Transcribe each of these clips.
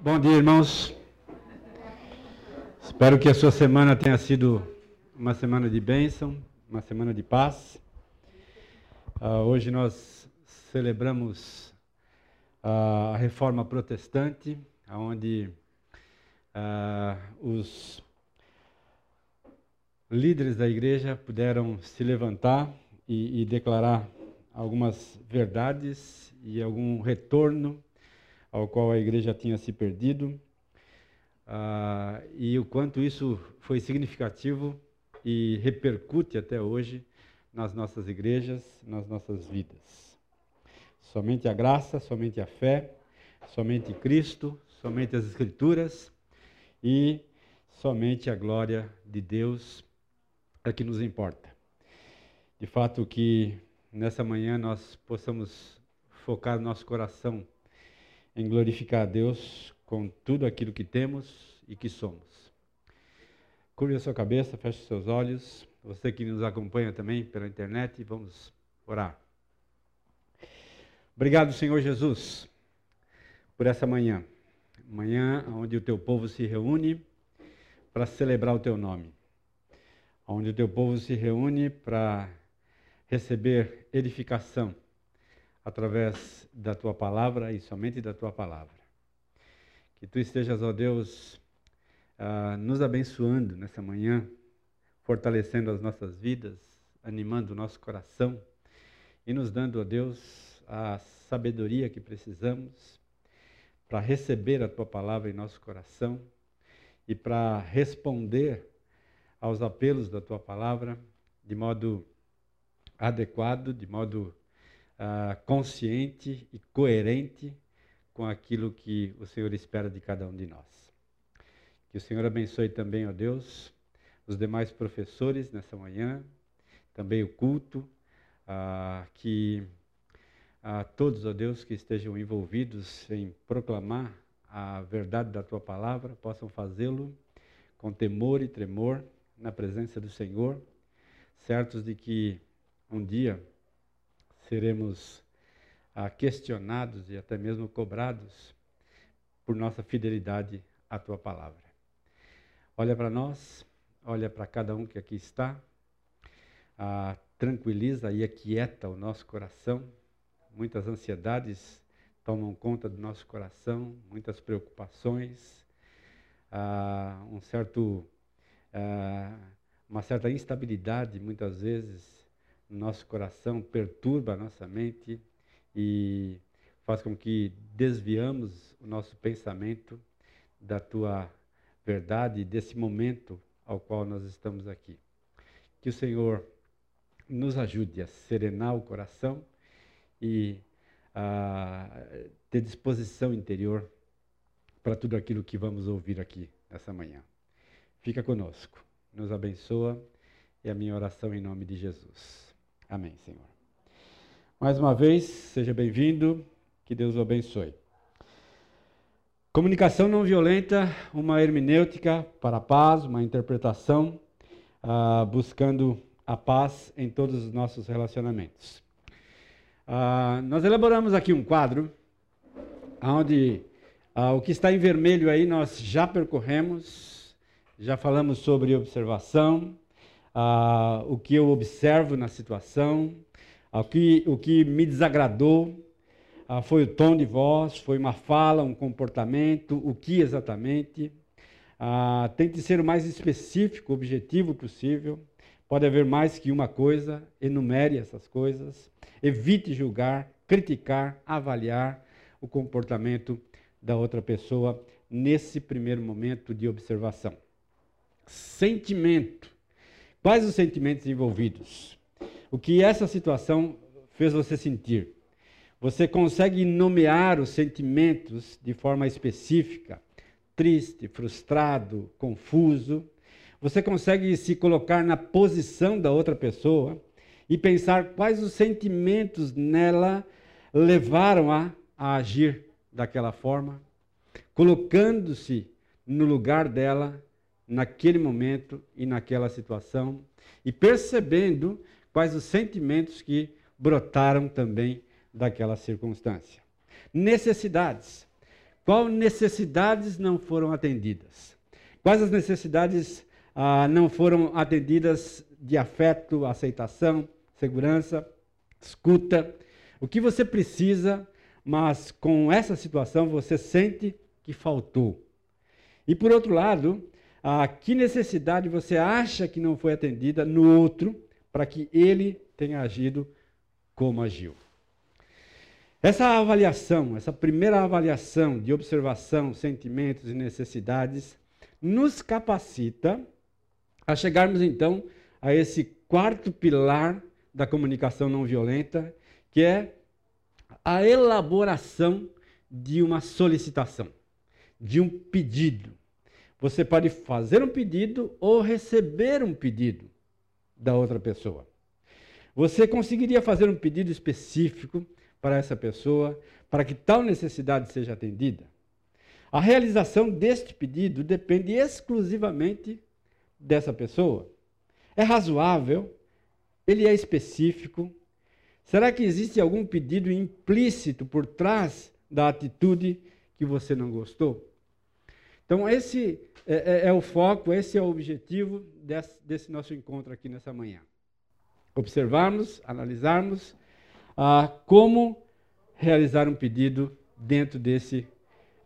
Bom dia, irmãos. Espero que a sua semana tenha sido uma semana de bênção, uma semana de paz. Uh, hoje nós celebramos uh, a reforma protestante, onde uh, os líderes da igreja puderam se levantar e, e declarar algumas verdades e algum retorno ao qual a igreja tinha se perdido, ah, e o quanto isso foi significativo e repercute até hoje nas nossas igrejas, nas nossas vidas. Somente a graça, somente a fé, somente Cristo, somente as Escrituras e somente a glória de Deus é que nos importa. De fato, que nessa manhã nós possamos focar nosso coração em glorificar a Deus com tudo aquilo que temos e que somos. Curve a sua cabeça, feche seus olhos. Você que nos acompanha também pela internet, vamos orar. Obrigado, Senhor Jesus, por essa manhã. Manhã onde o teu povo se reúne para celebrar o teu nome. Onde o teu povo se reúne para receber edificação através da tua palavra e somente da tua palavra. Que tu estejas, ó Deus, uh, nos abençoando nessa manhã, fortalecendo as nossas vidas, animando o nosso coração e nos dando, ó Deus, a sabedoria que precisamos para receber a tua palavra em nosso coração e para responder aos apelos da tua palavra de modo adequado, de modo uh, consciente e coerente com aquilo que o Senhor espera de cada um de nós. Que o Senhor abençoe também, ó Deus, os demais professores nessa manhã, também o culto, uh, que uh, todos, ó Deus, que estejam envolvidos em proclamar a verdade da tua palavra, possam fazê-lo com temor e tremor na presença do Senhor, certos de que um dia seremos ah, questionados e até mesmo cobrados por nossa fidelidade à tua palavra. Olha para nós, olha para cada um que aqui está, ah, tranquiliza e aquieta o nosso coração. Muitas ansiedades tomam conta do nosso coração, muitas preocupações, ah, um certo, ah, uma certa instabilidade muitas vezes nosso coração, perturba a nossa mente e faz com que desviamos o nosso pensamento da tua verdade, desse momento ao qual nós estamos aqui. Que o Senhor nos ajude a serenar o coração e a ter disposição interior para tudo aquilo que vamos ouvir aqui nessa manhã. Fica conosco, nos abençoa, é a minha oração em nome de Jesus. Amém, Senhor. Mais uma vez, seja bem-vindo, que Deus o abençoe. Comunicação não violenta, uma hermenêutica para a paz, uma interpretação uh, buscando a paz em todos os nossos relacionamentos. Uh, nós elaboramos aqui um quadro onde uh, o que está em vermelho aí nós já percorremos, já falamos sobre observação, ah, o que eu observo na situação, ah, o, que, o que me desagradou, ah, foi o tom de voz, foi uma fala, um comportamento, o que exatamente. Ah, tente ser o mais específico, objetivo possível. Pode haver mais que uma coisa, enumere essas coisas. Evite julgar, criticar, avaliar o comportamento da outra pessoa nesse primeiro momento de observação. Sentimento Quais os sentimentos envolvidos? O que essa situação fez você sentir? Você consegue nomear os sentimentos de forma específica? Triste, frustrado, confuso? Você consegue se colocar na posição da outra pessoa e pensar quais os sentimentos nela levaram a, a agir daquela forma? Colocando-se no lugar dela naquele momento e naquela situação e percebendo quais os sentimentos que brotaram também daquela circunstância. Necessidades. Quais necessidades não foram atendidas? Quais as necessidades ah, não foram atendidas de afeto, aceitação, segurança, escuta? O que você precisa, mas com essa situação você sente que faltou. E por outro lado, ah, que necessidade você acha que não foi atendida no outro para que ele tenha agido como agiu? Essa avaliação, essa primeira avaliação de observação, sentimentos e necessidades, nos capacita a chegarmos então a esse quarto pilar da comunicação não violenta, que é a elaboração de uma solicitação, de um pedido. Você pode fazer um pedido ou receber um pedido da outra pessoa. Você conseguiria fazer um pedido específico para essa pessoa, para que tal necessidade seja atendida. A realização deste pedido depende exclusivamente dessa pessoa. É razoável? Ele é específico? Será que existe algum pedido implícito por trás da atitude que você não gostou? Então, esse é, é, é o foco, esse é o objetivo desse, desse nosso encontro aqui nessa manhã. Observarmos, analisarmos ah, como realizar um pedido dentro desse,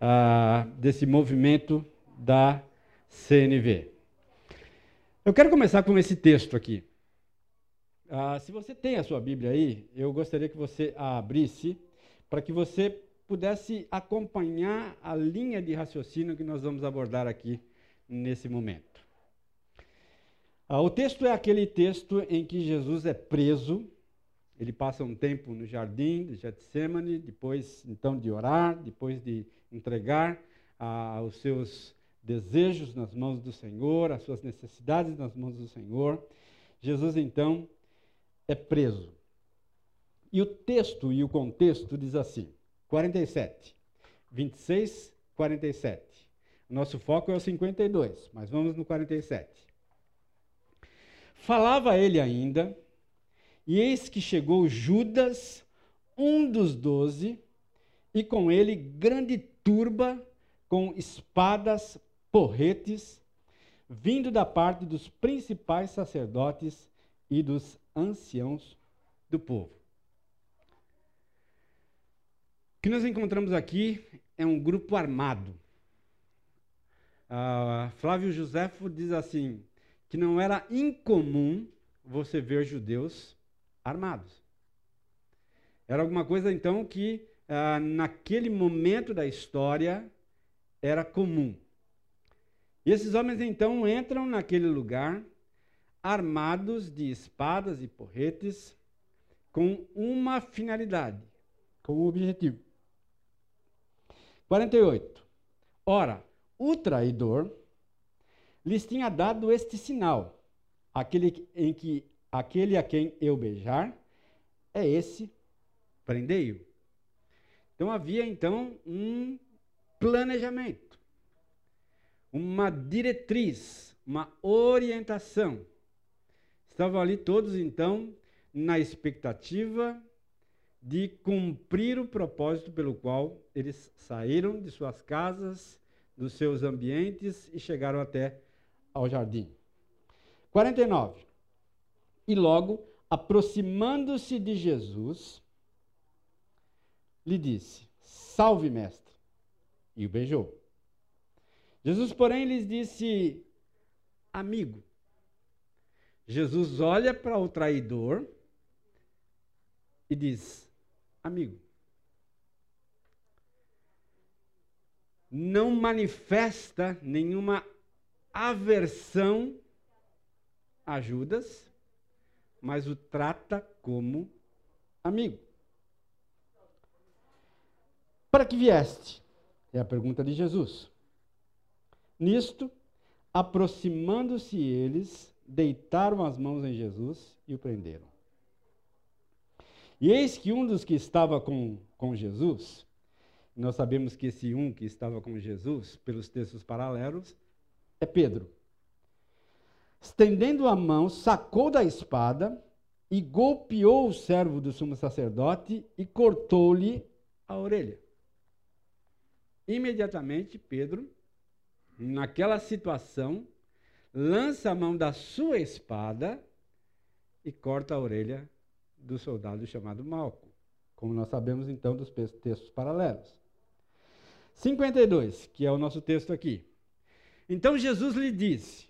ah, desse movimento da CNV. Eu quero começar com esse texto aqui. Ah, se você tem a sua Bíblia aí, eu gostaria que você a abrisse para que você pudesse acompanhar a linha de raciocínio que nós vamos abordar aqui nesse momento. Ah, o texto é aquele texto em que Jesus é preso ele passa um tempo no jardim de Getsemane, depois então de orar, depois de entregar ah, os seus desejos nas mãos do Senhor, as suas necessidades nas mãos do Senhor. Jesus então é preso. E o texto e o contexto diz assim: 47, 26, 47. O nosso foco é o 52, mas vamos no 47. Falava ele ainda e eis que chegou Judas, um dos doze, e com ele grande turba com espadas, porretes, vindo da parte dos principais sacerdotes e dos anciãos do povo. O que nós encontramos aqui é um grupo armado. Uh, Flávio Josefo diz assim: que não era incomum você ver judeus armados. Era alguma coisa, então, que ah, naquele momento da história era comum. E esses homens, então, entram naquele lugar armados de espadas e porretes com uma finalidade, com um objetivo. 48. Ora, o traidor lhes tinha dado este sinal, aquele em que aquele a quem eu beijar, é esse, prendei-o. Então havia então um planejamento, uma diretriz, uma orientação. Estavam ali todos então na expectativa de cumprir o propósito pelo qual eles saíram de suas casas, dos seus ambientes e chegaram até ao jardim. 49. E logo, aproximando-se de Jesus, lhe disse: Salve, mestre. E o beijou. Jesus, porém, lhes disse: Amigo. Jesus olha para o traidor e diz: Amigo. Não manifesta nenhuma aversão a Judas mas o trata como amigo. Para que vieste? É a pergunta de Jesus. Nisto, aproximando-se eles, deitaram as mãos em Jesus e o prenderam. E eis que um dos que estava com, com Jesus, nós sabemos que esse um que estava com Jesus, pelos textos paralelos, é Pedro estendendo a mão, sacou da espada e golpeou o servo do sumo sacerdote e cortou-lhe a orelha. imediatamente Pedro, naquela situação, lança a mão da sua espada e corta a orelha do soldado chamado Malco, como nós sabemos então dos textos paralelos. 52, que é o nosso texto aqui. Então Jesus lhe disse: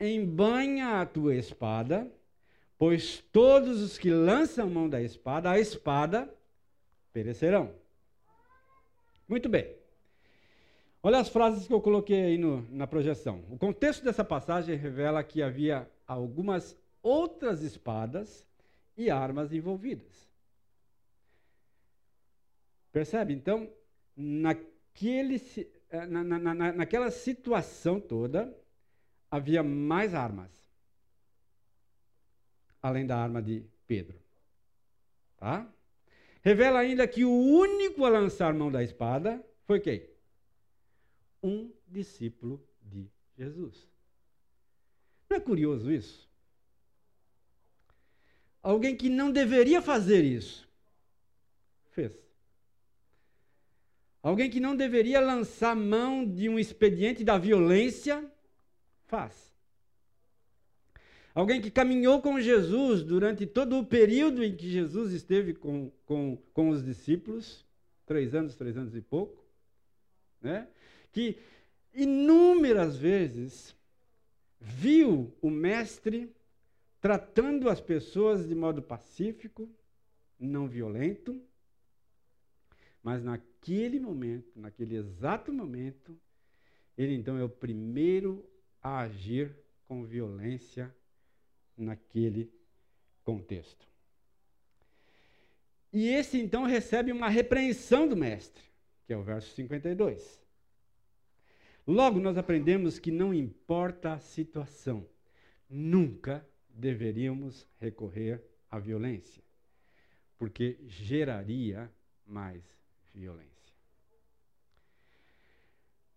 Embanha a tua espada, pois todos os que lançam mão da espada, a espada perecerão. Muito bem. Olha as frases que eu coloquei aí no, na projeção. O contexto dessa passagem revela que havia algumas outras espadas e armas envolvidas. Percebe? Então, naquele, eh, na, na, na, naquela situação toda, havia mais armas, além da arma de Pedro. Tá? Revela ainda que o único a lançar mão da espada foi quem? Um discípulo de Jesus. Não é curioso isso? Alguém que não deveria fazer isso, fez. Alguém que não deveria lançar mão de um expediente da violência, faz. Alguém que caminhou com Jesus durante todo o período em que Jesus esteve com, com, com os discípulos, três anos, três anos e pouco, né? que inúmeras vezes viu o Mestre tratando as pessoas de modo pacífico, não violento, mas naquele momento, naquele exato momento, ele então é o primeiro a agir com violência naquele contexto. E esse então recebe uma repreensão do mestre, que é o verso 52. Logo, nós aprendemos que não importa a situação, nunca deveríamos recorrer à violência, porque geraria mais violência.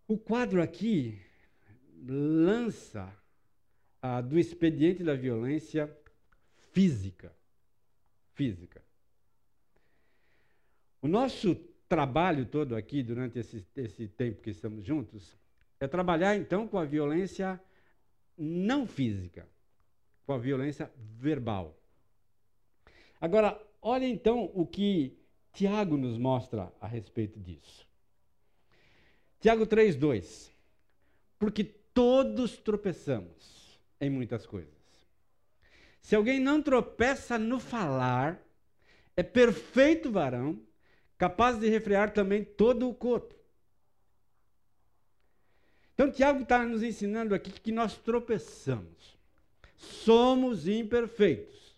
O quadro aqui lança ah, do expediente da violência física. Física. O nosso trabalho todo aqui, durante esse, esse tempo que estamos juntos, é trabalhar então com a violência não física com a violência verbal. Agora, olha então o que Tiago nos mostra a respeito disso. Tiago 3,2. Porque todos tropeçamos em muitas coisas. Se alguém não tropeça no falar, é perfeito varão, capaz de refrear também todo o corpo. Então, Tiago está nos ensinando aqui que nós tropeçamos somos imperfeitos.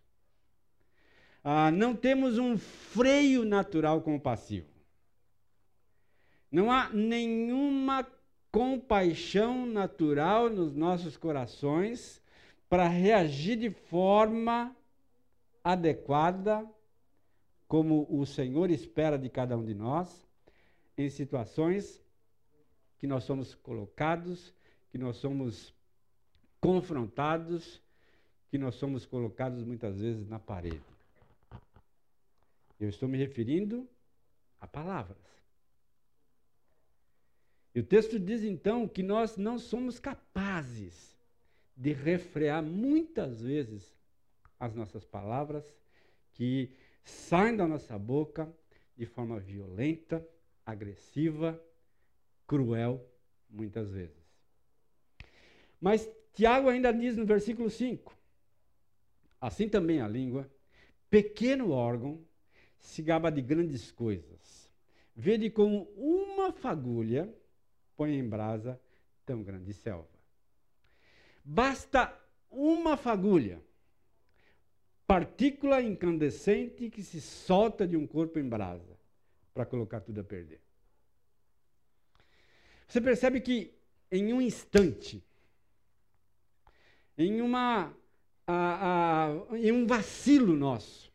Ah, não temos um freio natural compassivo. Não há nenhuma compaixão natural nos nossos corações para reagir de forma adequada, como o Senhor espera de cada um de nós, em situações que nós somos colocados, que nós somos confrontados, que nós somos colocados muitas vezes na parede. Eu estou me referindo a palavras. E o texto diz então que nós não somos capazes de refrear muitas vezes as nossas palavras que saem da nossa boca de forma violenta, agressiva, cruel, muitas vezes. Mas Tiago ainda diz no versículo 5: Assim também a língua, pequeno órgão, se gaba de grandes coisas. Vede como uma fagulha põe em brasa tão grande selva. Basta uma fagulha, partícula incandescente que se solta de um corpo em brasa, para colocar tudo a perder. Você percebe que em um instante, em uma a, a, em um vacilo nosso,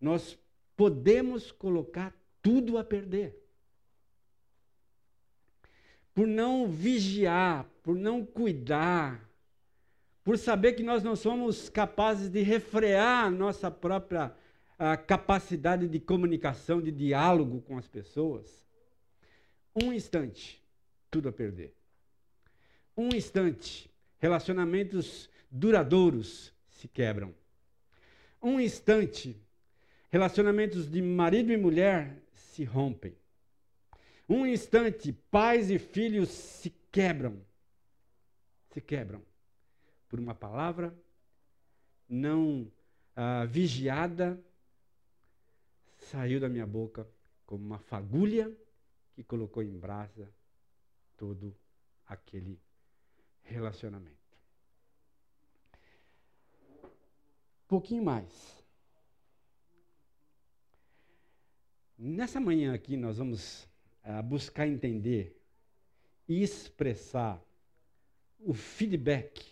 nós podemos colocar tudo a perder. Por não vigiar, por não cuidar, por saber que nós não somos capazes de refrear nossa própria capacidade de comunicação, de diálogo com as pessoas. Um instante, tudo a perder. Um instante, relacionamentos duradouros se quebram. Um instante, relacionamentos de marido e mulher se rompem. Um instante, pais e filhos se quebram. Se quebram por uma palavra não ah, vigiada, saiu da minha boca como uma fagulha que colocou em brasa todo aquele relacionamento. Pouquinho mais. Nessa manhã aqui nós vamos uh, buscar entender e expressar o feedback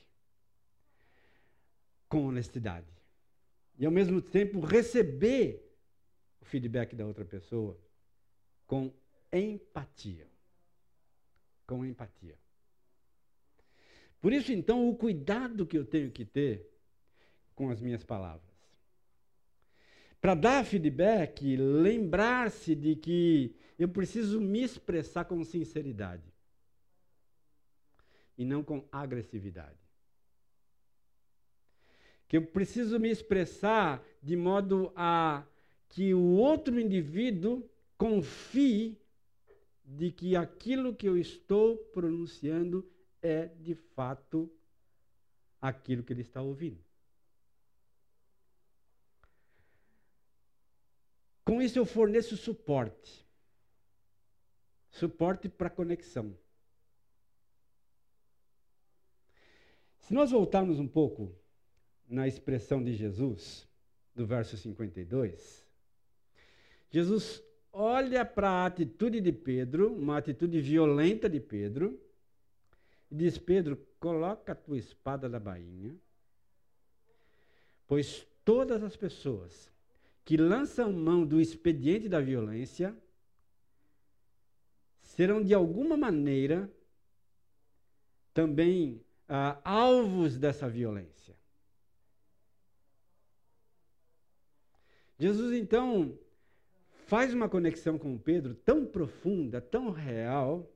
com honestidade. E ao mesmo tempo receber o feedback da outra pessoa com empatia. Com empatia. Por isso, então, o cuidado que eu tenho que ter com as minhas palavras. Para dar feedback, lembrar-se de que eu preciso me expressar com sinceridade e não com agressividade. Que eu preciso me expressar de modo a que o outro indivíduo confie de que aquilo que eu estou pronunciando é de fato aquilo que ele está ouvindo. Com isso eu forneço suporte. Suporte para conexão. Se nós voltarmos um pouco na expressão de Jesus, do verso 52, Jesus olha para a atitude de Pedro, uma atitude violenta de Pedro, e diz: Pedro, coloca a tua espada na bainha, pois todas as pessoas que lançam mão do expediente da violência serão de alguma maneira também ah, alvos dessa violência. Jesus então faz uma conexão com Pedro tão profunda, tão real,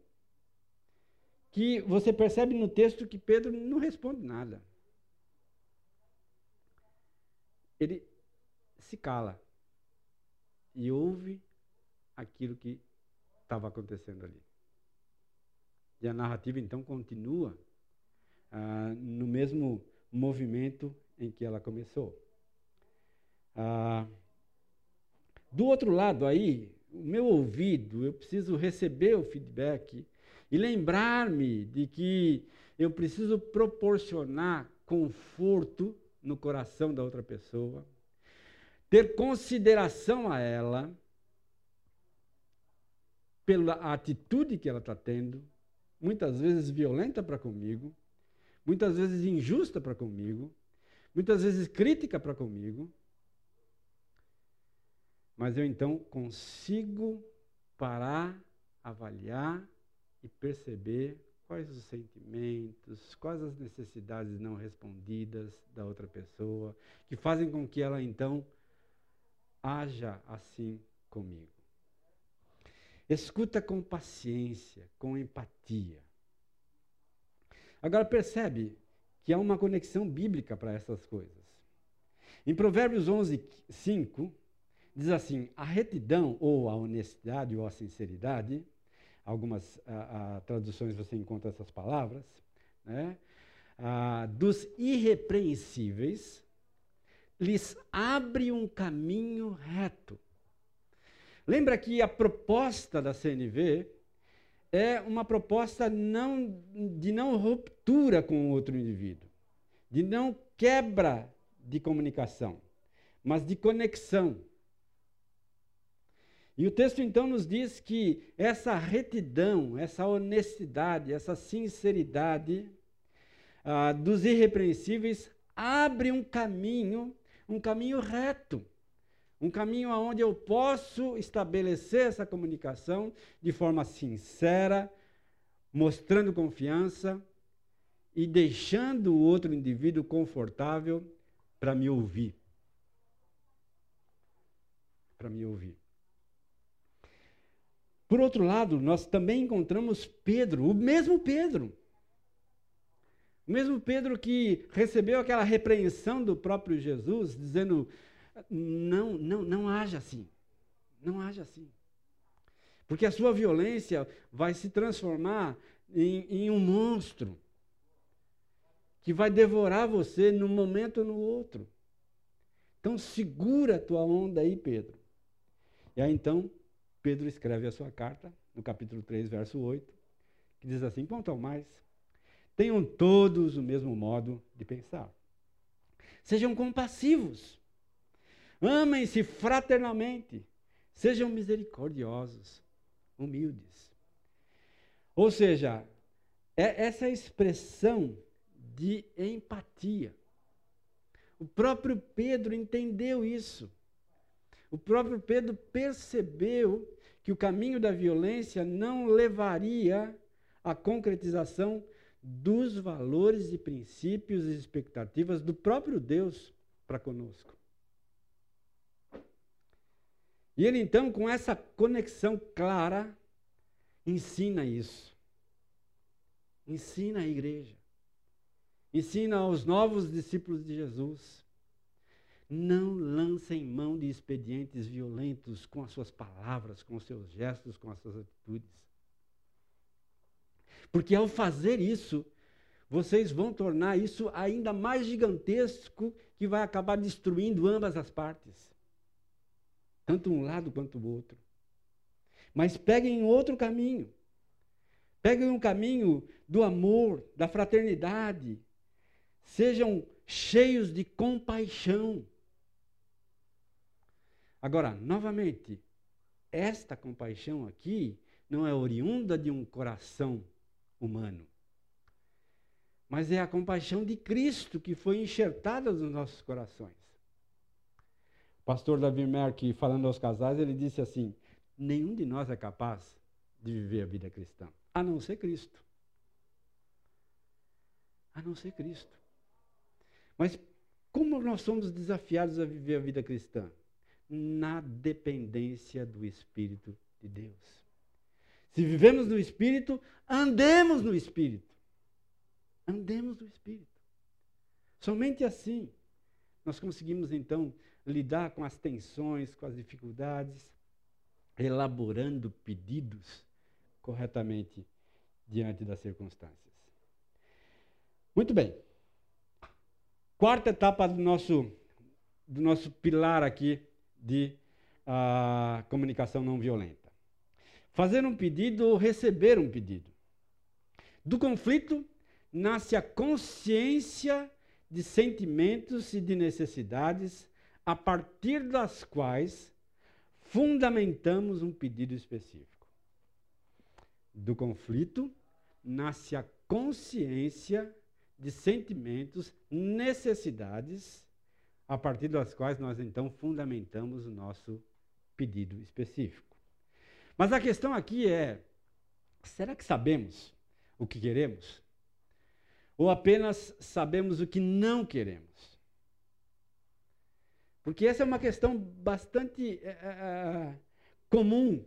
que você percebe no texto que Pedro não responde nada. Ele se cala e ouve aquilo que estava acontecendo ali. E a narrativa então continua ah, no mesmo movimento em que ela começou. Ah, do outro lado aí, o meu ouvido, eu preciso receber o feedback e lembrar-me de que eu preciso proporcionar conforto no coração da outra pessoa, ter consideração a ela pela atitude que ela está tendo, muitas vezes violenta para comigo, muitas vezes injusta para comigo, muitas vezes crítica para comigo. Mas eu então consigo parar, avaliar e perceber quais os sentimentos, quais as necessidades não respondidas da outra pessoa, que fazem com que ela então haja assim comigo. Escuta com paciência, com empatia. Agora percebe que há uma conexão bíblica para essas coisas. Em Provérbios 11, 5, diz assim: a retidão, ou a honestidade, ou a sinceridade, algumas a, a, traduções você encontra essas palavras, né? Ah, dos irrepreensíveis lhes abre um caminho reto. Lembra que a proposta da CNV é uma proposta não, de não ruptura com outro indivíduo, de não quebra de comunicação, mas de conexão. E o texto então nos diz que essa retidão, essa honestidade, essa sinceridade ah, dos irrepreensíveis abre um caminho um caminho reto. Um caminho onde eu posso estabelecer essa comunicação de forma sincera, mostrando confiança e deixando o outro indivíduo confortável para me ouvir. Para me ouvir. Por outro lado, nós também encontramos Pedro, o mesmo Pedro. Mesmo Pedro que recebeu aquela repreensão do próprio Jesus, dizendo: não, não, não haja assim. Não haja assim. Porque a sua violência vai se transformar em, em um monstro que vai devorar você num momento ou no outro. Então segura a tua onda aí, Pedro. E aí então, Pedro escreve a sua carta, no capítulo 3, verso 8, que diz assim: quanto ao mais, tenham todos o mesmo modo de pensar. Sejam compassivos, amem-se fraternalmente, sejam misericordiosos, humildes. Ou seja, é essa expressão de empatia. O próprio Pedro entendeu isso. O próprio Pedro percebeu que o caminho da violência não levaria à concretização dos valores e princípios e expectativas do próprio Deus para conosco. E ele então, com essa conexão clara, ensina isso. Ensina a igreja. Ensina aos novos discípulos de Jesus. Não lancem mão de expedientes violentos com as suas palavras, com os seus gestos, com as suas atitudes. Porque ao fazer isso, vocês vão tornar isso ainda mais gigantesco, que vai acabar destruindo ambas as partes. Tanto um lado quanto o outro. Mas peguem outro caminho. Peguem um caminho do amor, da fraternidade, Sejam cheios de compaixão. Agora, novamente, esta compaixão aqui não é oriunda de um coração humano, mas é a compaixão de Cristo que foi enxertada nos nossos corações. O pastor Davi Merck, falando aos casais, ele disse assim: nenhum de nós é capaz de viver a vida cristã, a não ser Cristo. A não ser Cristo. Mas como nós somos desafiados a viver a vida cristã? Na dependência do Espírito de Deus. Se vivemos no Espírito, andemos no Espírito. Andemos no Espírito. Somente assim nós conseguimos então lidar com as tensões, com as dificuldades, elaborando pedidos corretamente diante das circunstâncias. Muito bem. Quarta etapa do nosso, do nosso pilar aqui de uh, comunicação não violenta. Fazer um pedido ou receber um pedido. Do conflito nasce a consciência de sentimentos e de necessidades a partir das quais fundamentamos um pedido específico. Do conflito nasce a consciência de sentimentos, necessidades, a partir das quais nós então fundamentamos o nosso pedido específico. Mas a questão aqui é: será que sabemos o que queremos? Ou apenas sabemos o que não queremos? Porque essa é uma questão bastante é, é, comum.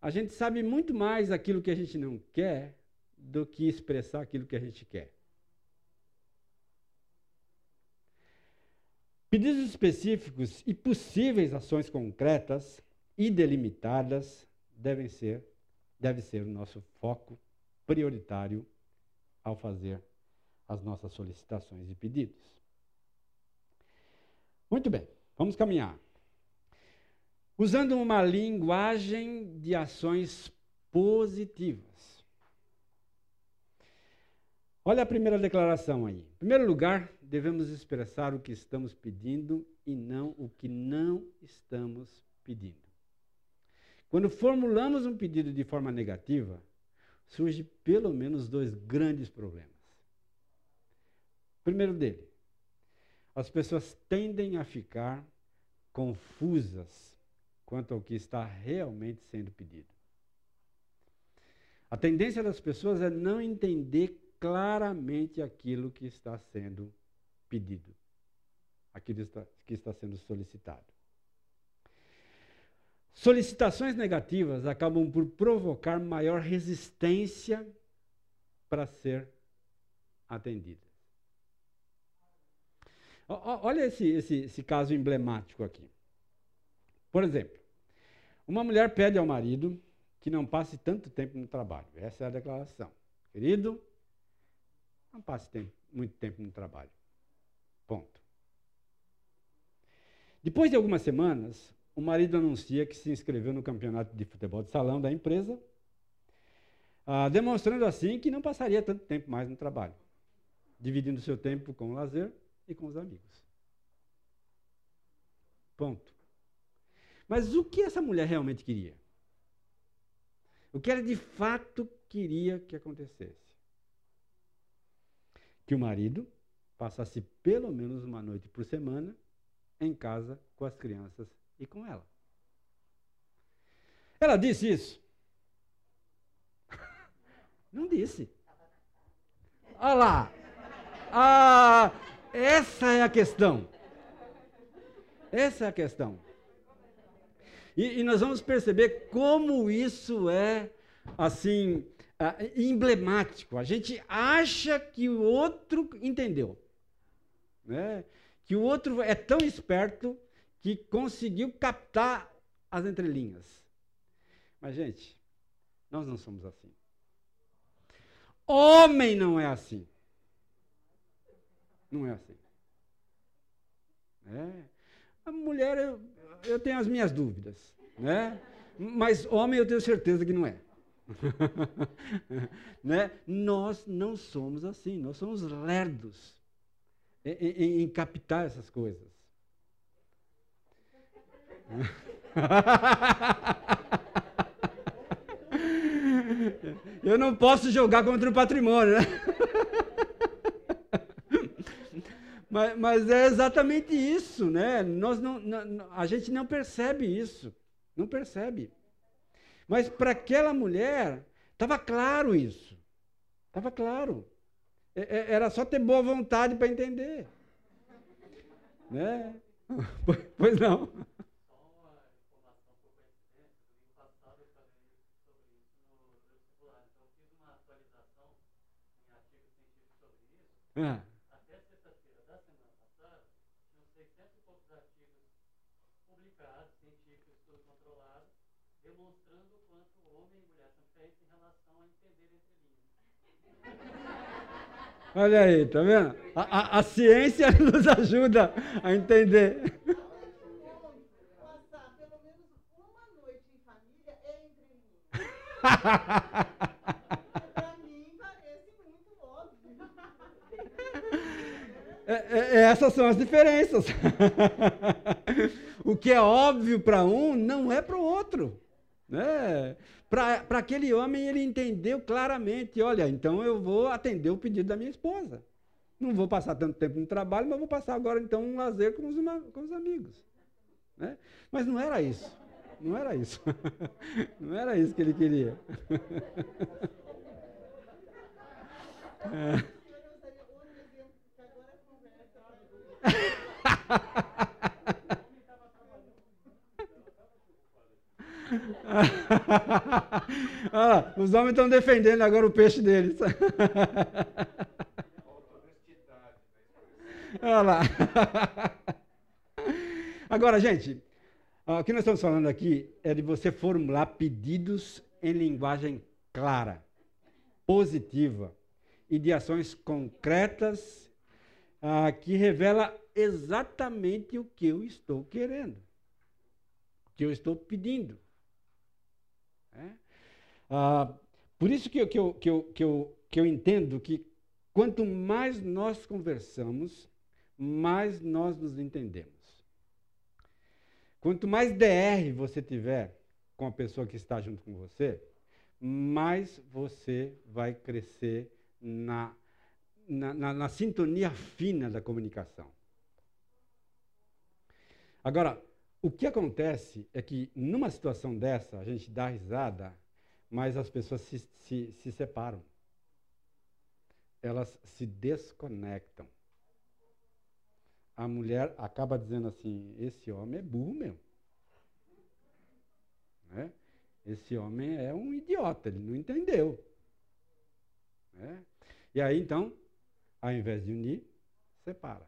A gente sabe muito mais aquilo que a gente não quer do que expressar aquilo que a gente quer. Pedidos específicos e possíveis ações concretas e delimitadas devem ser, deve ser o nosso foco prioritário ao fazer as nossas solicitações e pedidos. Muito bem, vamos caminhar. Usando uma linguagem de ações positivas. Olha a primeira declaração aí. Em primeiro lugar, devemos expressar o que estamos pedindo e não o que não estamos pedindo. Quando formulamos um pedido de forma negativa, surge pelo menos dois grandes problemas. primeiro dele, as pessoas tendem a ficar confusas quanto ao que está realmente sendo pedido. A tendência das pessoas é não entender claramente aquilo que está sendo pedido, aquilo que está sendo solicitado. Solicitações negativas acabam por provocar maior resistência para ser atendida. Olha esse, esse, esse caso emblemático aqui. Por exemplo, uma mulher pede ao marido que não passe tanto tempo no trabalho. Essa é a declaração. Querido, não passe tempo, muito tempo no trabalho. Ponto. Depois de algumas semanas, o marido anuncia que se inscreveu no campeonato de futebol de salão da empresa, ah, demonstrando assim que não passaria tanto tempo mais no trabalho, dividindo seu tempo com o lazer e com os amigos. Ponto. Mas o que essa mulher realmente queria? O que ela de fato queria que acontecesse? Que o marido passasse pelo menos uma noite por semana em casa com as crianças e com ela. Ela disse isso? Não disse. Olha lá. Ah, essa é a questão. Essa é a questão. E, e nós vamos perceber como isso é, assim, uh, emblemático. A gente acha que o outro entendeu. Né? Que o outro é tão esperto que conseguiu captar as entrelinhas. Mas, gente, nós não somos assim. Homem não é assim. Não é assim. É. A mulher, eu, eu tenho as minhas dúvidas. Né? Mas homem eu tenho certeza que não é. né? Nós não somos assim, nós somos lerdos em, em, em captar essas coisas. Eu não posso jogar contra o patrimônio, né? Mas, mas, é exatamente isso, né? Nós não, não, a gente não percebe isso, não percebe. Mas para aquela mulher, estava claro isso. Estava claro. É, é, era só ter boa vontade para entender. Né? Pois não. Ah. Até sexta-feira da semana passada, tinham 600 e poucos artigos publicados, científicos, tudo controlado, demonstrando o quanto homem e mulher são diferentes em relação a entender entre linhas. Olha aí, tá vendo? A, a, a ciência nos ajuda a entender. Passar pelo menos uma noite em família é entre linhas. É, é, é, essas são as diferenças. o que é óbvio para um não é para o outro. Né? Para aquele homem, ele entendeu claramente: olha, então eu vou atender o pedido da minha esposa. Não vou passar tanto tempo no trabalho, mas vou passar agora então um lazer com os, com os amigos. Né? Mas não era isso. Não era isso. não era isso que ele queria. é. Os homens estão defendendo agora o peixe deles. Olha lá. Agora, gente, o que nós estamos falando aqui é de você formular pedidos em linguagem clara, positiva e de ações concretas ah, que revela exatamente o que eu estou querendo, o que eu estou pedindo. É? Ah, por isso que eu, que, eu, que, eu, que, eu, que eu entendo que quanto mais nós conversamos, mais nós nos entendemos. Quanto mais DR você tiver com a pessoa que está junto com você, mais você vai crescer na, na, na, na sintonia fina da comunicação. Agora, o que acontece é que numa situação dessa, a gente dá risada, mas as pessoas se, se, se separam. Elas se desconectam. A mulher acaba dizendo assim: esse homem é burro mesmo. Né? Esse homem é um idiota, ele não entendeu. Né? E aí, então, ao invés de unir, separa.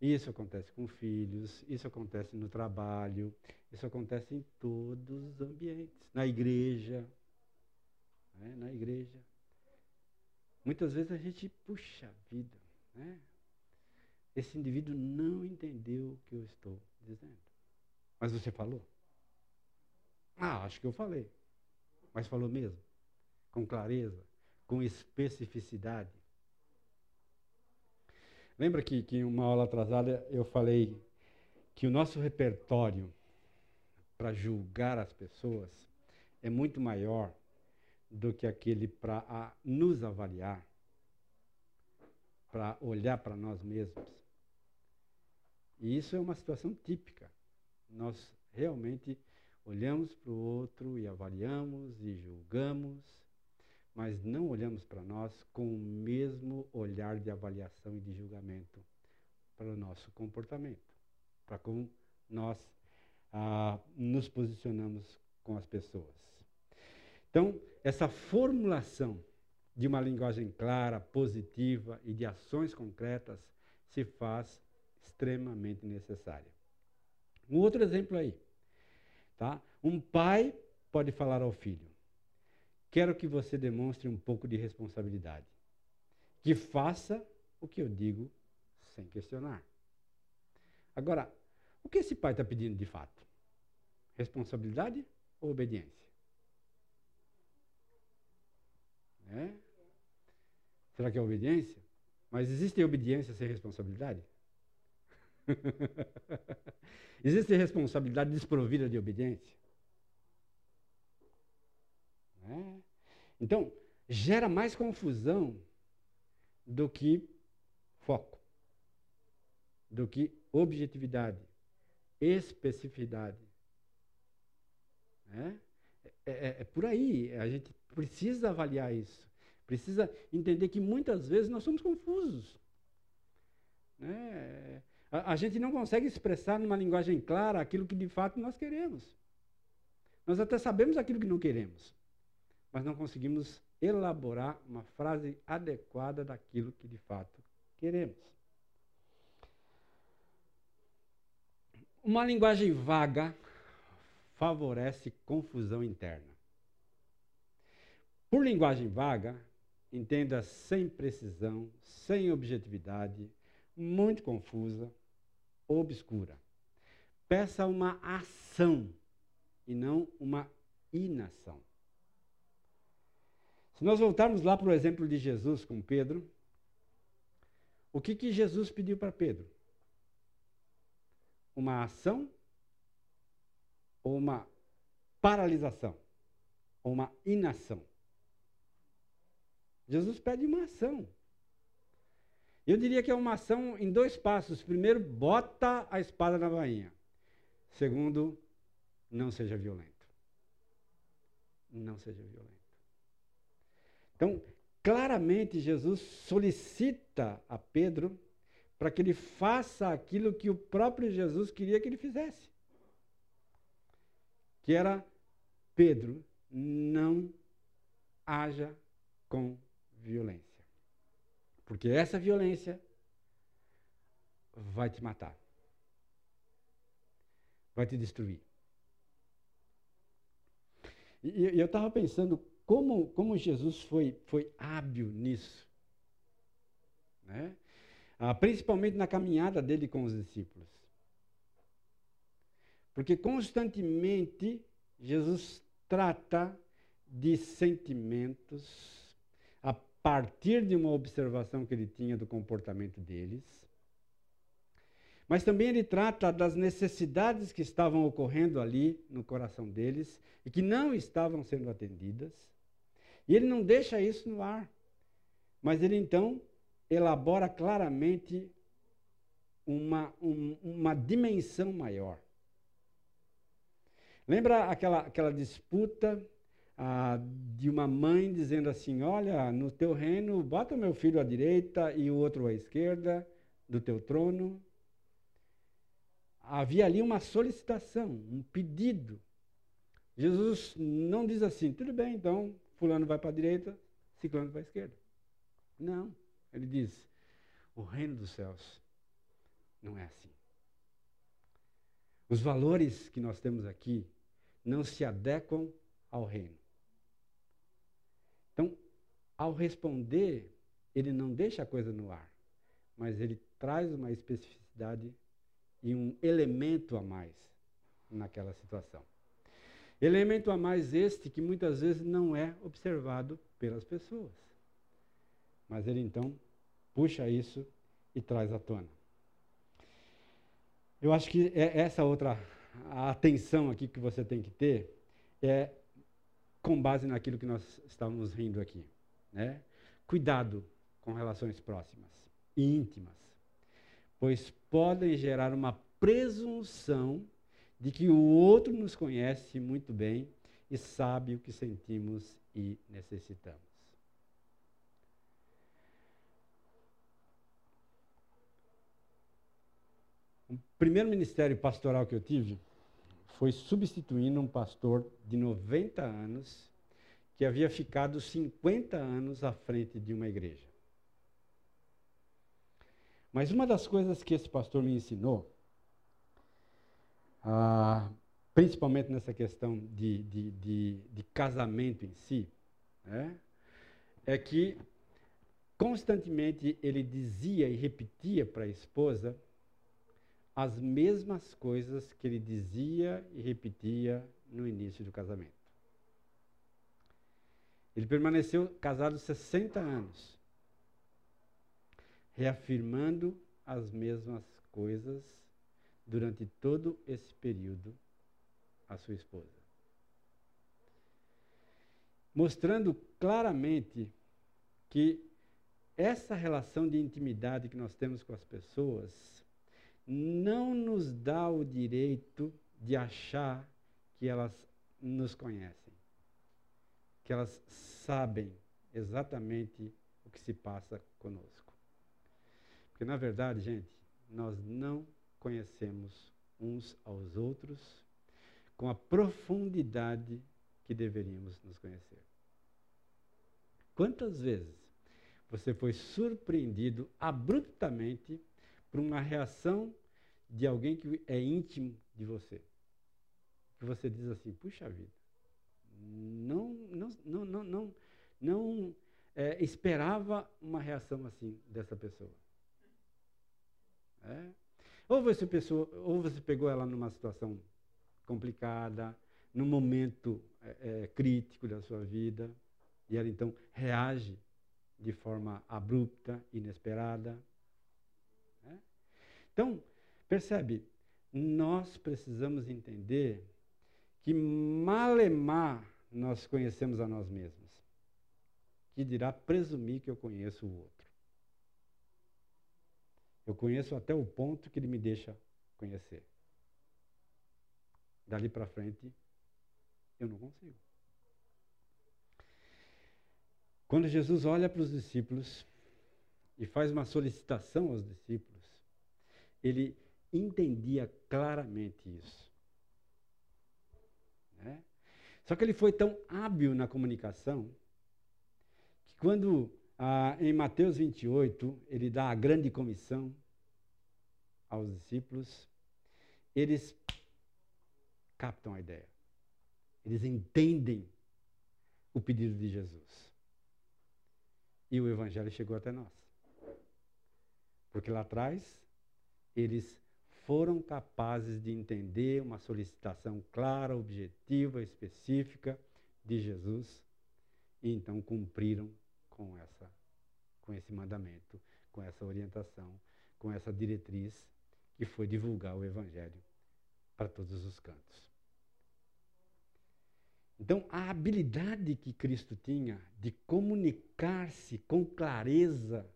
Isso acontece com filhos, isso acontece no trabalho, isso acontece em todos os ambientes, na igreja. Né? Na igreja. Muitas vezes a gente, puxa vida, né? esse indivíduo não entendeu o que eu estou dizendo. Mas você falou? Ah, acho que eu falei. Mas falou mesmo? Com clareza? Com especificidade? Lembra que, que em uma aula atrasada eu falei que o nosso repertório para julgar as pessoas é muito maior do que aquele para nos avaliar, para olhar para nós mesmos. E isso é uma situação típica. Nós realmente olhamos para o outro e avaliamos e julgamos, mas não olhamos para nós com o mesmo olhar de avaliação e de julgamento para o nosso comportamento, para como nós ah, nos posicionamos com as pessoas. Então, essa formulação de uma linguagem clara, positiva e de ações concretas se faz extremamente necessária. Um outro exemplo aí. Tá? Um pai pode falar ao filho: Quero que você demonstre um pouco de responsabilidade. Que faça o que eu digo sem questionar. Agora, o que esse pai está pedindo de fato? Responsabilidade ou obediência? É? Será que é obediência? Mas existe obediência sem responsabilidade? existe responsabilidade desprovida de obediência? É? Então, gera mais confusão do que foco, do que objetividade, especificidade. É? É, é, é por aí, a gente precisa avaliar isso. Precisa entender que muitas vezes nós somos confusos. Né? A, a, gente não consegue expressar numa linguagem clara aquilo que de fato nós queremos. Nós até sabemos aquilo que não queremos, mas não conseguimos elaborar uma frase adequada daquilo que de fato queremos. Uma linguagem vaga favorece confusão interna. Por linguagem vaga, entenda sem precisão, sem objetividade, muito confusa, obscura. Peça uma ação e não uma inação. Se nós voltarmos lá para o exemplo de Jesus com Pedro, o que, que Jesus pediu para Pedro? Uma ação ou uma paralisação? Ou uma inação? Jesus pede uma ação. Eu diria que é uma ação em dois passos. Primeiro, bota a espada na bainha. Segundo, não seja violento. Não seja violento. Então, claramente, Jesus solicita a Pedro para que ele faça aquilo que o próprio Jesus queria que ele fizesse. Que era, Pedro, não haja com violência. Porque essa violência vai te matar. Vai te destruir. E, eu estava pensando como, como Jesus foi, foi hábil nisso. Né? Ah, principalmente na caminhada dele com os discípulos. Porque constantemente Jesus trata de sentimentos, partir de uma observação que ele tinha do comportamento deles. Mas também ele trata das necessidades que estavam ocorrendo ali no coração deles e que não estavam sendo atendidas. E ele não deixa isso no ar. Mas ele então elabora claramente uma, um, uma dimensão maior. Lembra aquela, aquela disputa ah, de uma mãe dizendo assim: Olha, no teu reino, bota meu filho à direita e o outro à esquerda do teu trono. Havia ali uma solicitação, um pedido. Jesus não diz assim, tudo bem, então, fulano vai para a direita, ciclano para a esquerda. Não. Ele diz, o reino dos céus não é assim. Os valores que nós temos aqui não se adequam ao reino. Então, ao responder, ele não deixa a coisa no ar, mas ele traz uma especificidade e um elemento a mais naquela situação. Elemento a mais este que muitas vezes não é observado pelas pessoas. Mas ele então puxa isso e traz à tona. Eu acho que é essa outra atenção aqui que você tem que ter é com base naquilo que nós estávamos rindo aqui, né? Cuidado com relações próximas e íntimas pois podem gerar uma presunção de que o outro nos conhece muito bem e sabe o que sentimos e necessitamos. O primeiro ministério pastoral que eu tive foi substituindo um pastor de 90 anos que havia ficado 50 anos à frente de uma igreja. Mas uma das coisas que esse pastor me ensinou, ah, principalmente nessa questão de, de, de, de casamento em si, né, é que constantemente ele dizia e repetia para a esposa as mesmas coisas que ele dizia e repetia no início do casamento. Ele permaneceu casado 60 anos reafirmando as mesmas coisas durante todo esse período à sua esposa. Mostrando claramente que essa relação de intimidade que nós temos com as pessoas não nos dá o direito de achar que elas nos conhecem, que elas sabem exatamente o que se passa conosco. Porque, na verdade, gente, nós não conhecemos uns aos outros com a profundidade que deveríamos nos conhecer. Quantas vezes você foi surpreendido abruptamente por uma reação de alguém que é íntimo de você? Que você diz assim: puxa vida, não, não, não, não, não, não é, esperava uma reação assim dessa pessoa. É? Ou, você pensou, ou você pegou ela numa situação complicada, num momento é, é, crítico da sua vida, e ela então reage de forma abrupta, inesperada. É? Então, percebe, nós precisamos entender que malemar nós conhecemos a nós mesmos, que dirá presumir que eu conheço o outro. Eu conheço até o ponto que ele me deixa conhecer. Dali para frente, eu não consigo. Quando Jesus olha para os discípulos e faz uma solicitação aos discípulos, ele entendia claramente isso. Né? Só que ele foi tão hábil na comunicação que quando ah, em Mateus 28, ele dá a grande comissão aos discípulos. Eles captam a ideia. Eles entendem o pedido de Jesus. E o evangelho chegou até nós. Porque lá atrás, eles foram capazes de entender uma solicitação clara, objetiva, específica de Jesus e então cumpriram com essa com esse mandamento, com essa orientação, com essa diretriz que foi divulgar o evangelho para todos os cantos. Então, a habilidade que Cristo tinha de comunicar-se com clareza,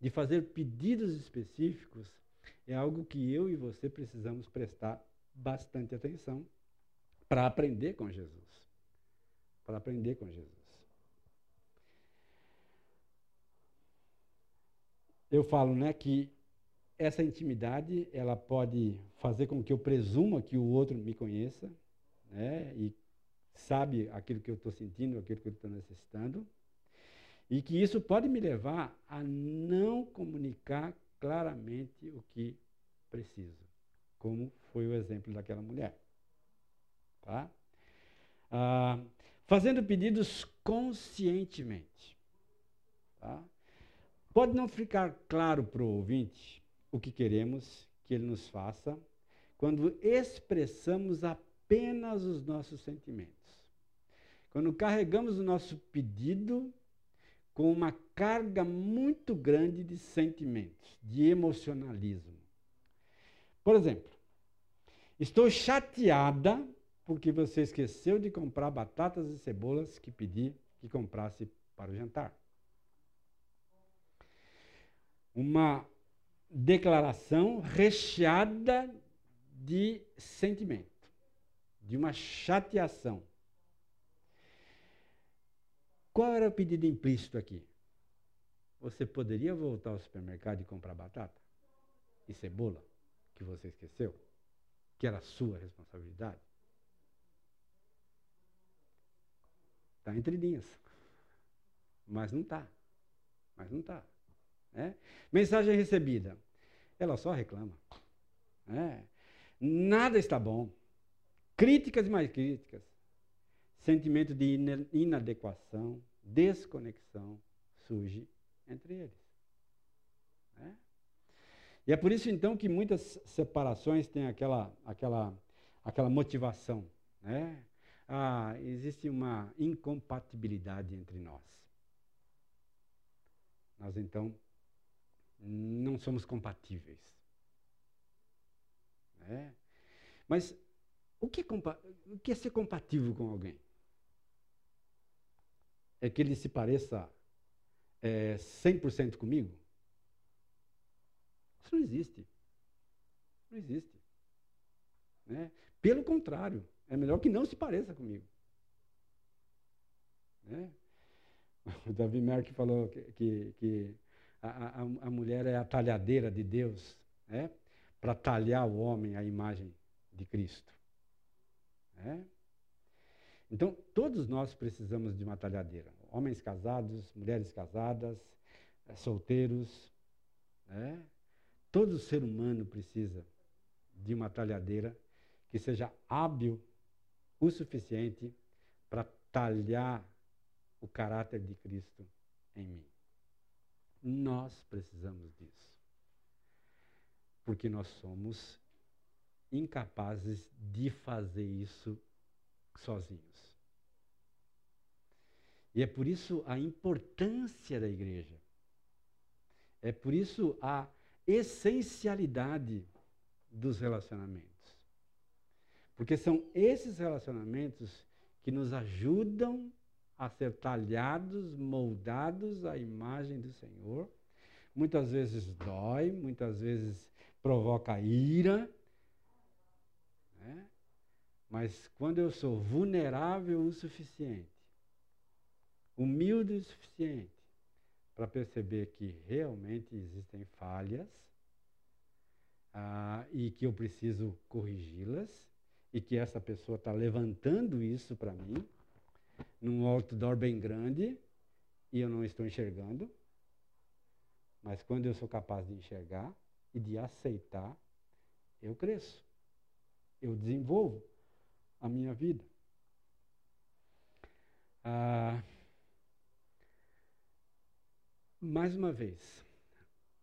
de fazer pedidos específicos, é algo que eu e você precisamos prestar bastante atenção para aprender com Jesus. Para aprender com Jesus. Eu falo né, que essa intimidade ela pode fazer com que eu presuma que o outro me conheça, né, e sabe aquilo que eu estou sentindo, aquilo que eu estou necessitando, e que isso pode me levar a não comunicar claramente o que preciso, como foi o exemplo daquela mulher. Tá? Ah, fazendo pedidos conscientemente. Tá? Pode não ficar claro para o ouvinte o que queremos que ele nos faça quando expressamos apenas os nossos sentimentos. Quando carregamos o nosso pedido com uma carga muito grande de sentimentos, de emocionalismo. Por exemplo, estou chateada porque você esqueceu de comprar batatas e cebolas que pedi que comprasse para o jantar. Uma declaração recheada de sentimento, de uma chateação. Qual era o pedido implícito aqui? Você poderia voltar ao supermercado e comprar batata e cebola que você esqueceu, que era sua responsabilidade? Está entre linhas. Mas não está. Mas não está. É? Mensagem recebida. Ela só reclama. É. Nada está bom. Críticas e mais críticas. Sentimento de inadequação, desconexão surge entre eles. É? E é por isso então que muitas separações têm aquela, aquela, aquela motivação. Né? ah, existe uma incompatibilidade entre nós. Nós então não somos compatíveis. Né? Mas o que, é o que é ser compatível com alguém? É que ele se pareça é, 100% comigo? Isso não existe. Não existe. Né? Pelo contrário, é melhor que não se pareça comigo. Né? O Davi Merck falou que, que, que a, a, mulher é a talhadeira de Deus né? para talhar o homem à imagem de Cristo. Né? Então, todos nós precisamos de uma talhadeira. Homens casados, mulheres casadas, eh, solteiros. Né? Todo ser humano precisa de uma talhadeira que seja hábil o suficiente para talhar o caráter de Cristo em mim. Nós precisamos disso. Porque nós somos incapazes de fazer isso sozinhos. E é por isso a importância da igreja. É por isso a essencialidade dos relacionamentos. Porque são esses relacionamentos que nos ajudam a ser talhados, moldados à imagem do Senhor. Muitas vezes dói, muitas vezes provoca ira. Né? Mas quando eu sou vulnerável o suficiente, humilde o suficiente, para perceber que realmente existem falhas ah, e que eu preciso corrigi-las, e que essa pessoa está levantando isso para mim, num outdoor bem grande, e eu não estou enxergando. Mas quando eu sou capaz de enxergar e de aceitar, eu cresço. Eu desenvolvo a minha vida. Ah, mais uma vez,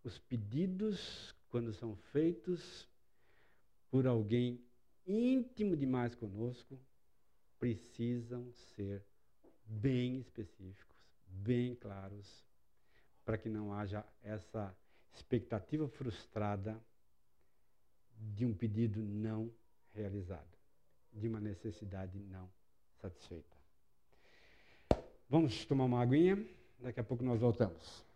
os pedidos, quando são feitos por alguém íntimo demais conosco, precisam ser bem específicos, bem claros, para que não haja essa expectativa frustrada de um pedido não realizado, de uma necessidade não satisfeita. Vamos tomar uma aguinha, daqui a pouco nós voltamos.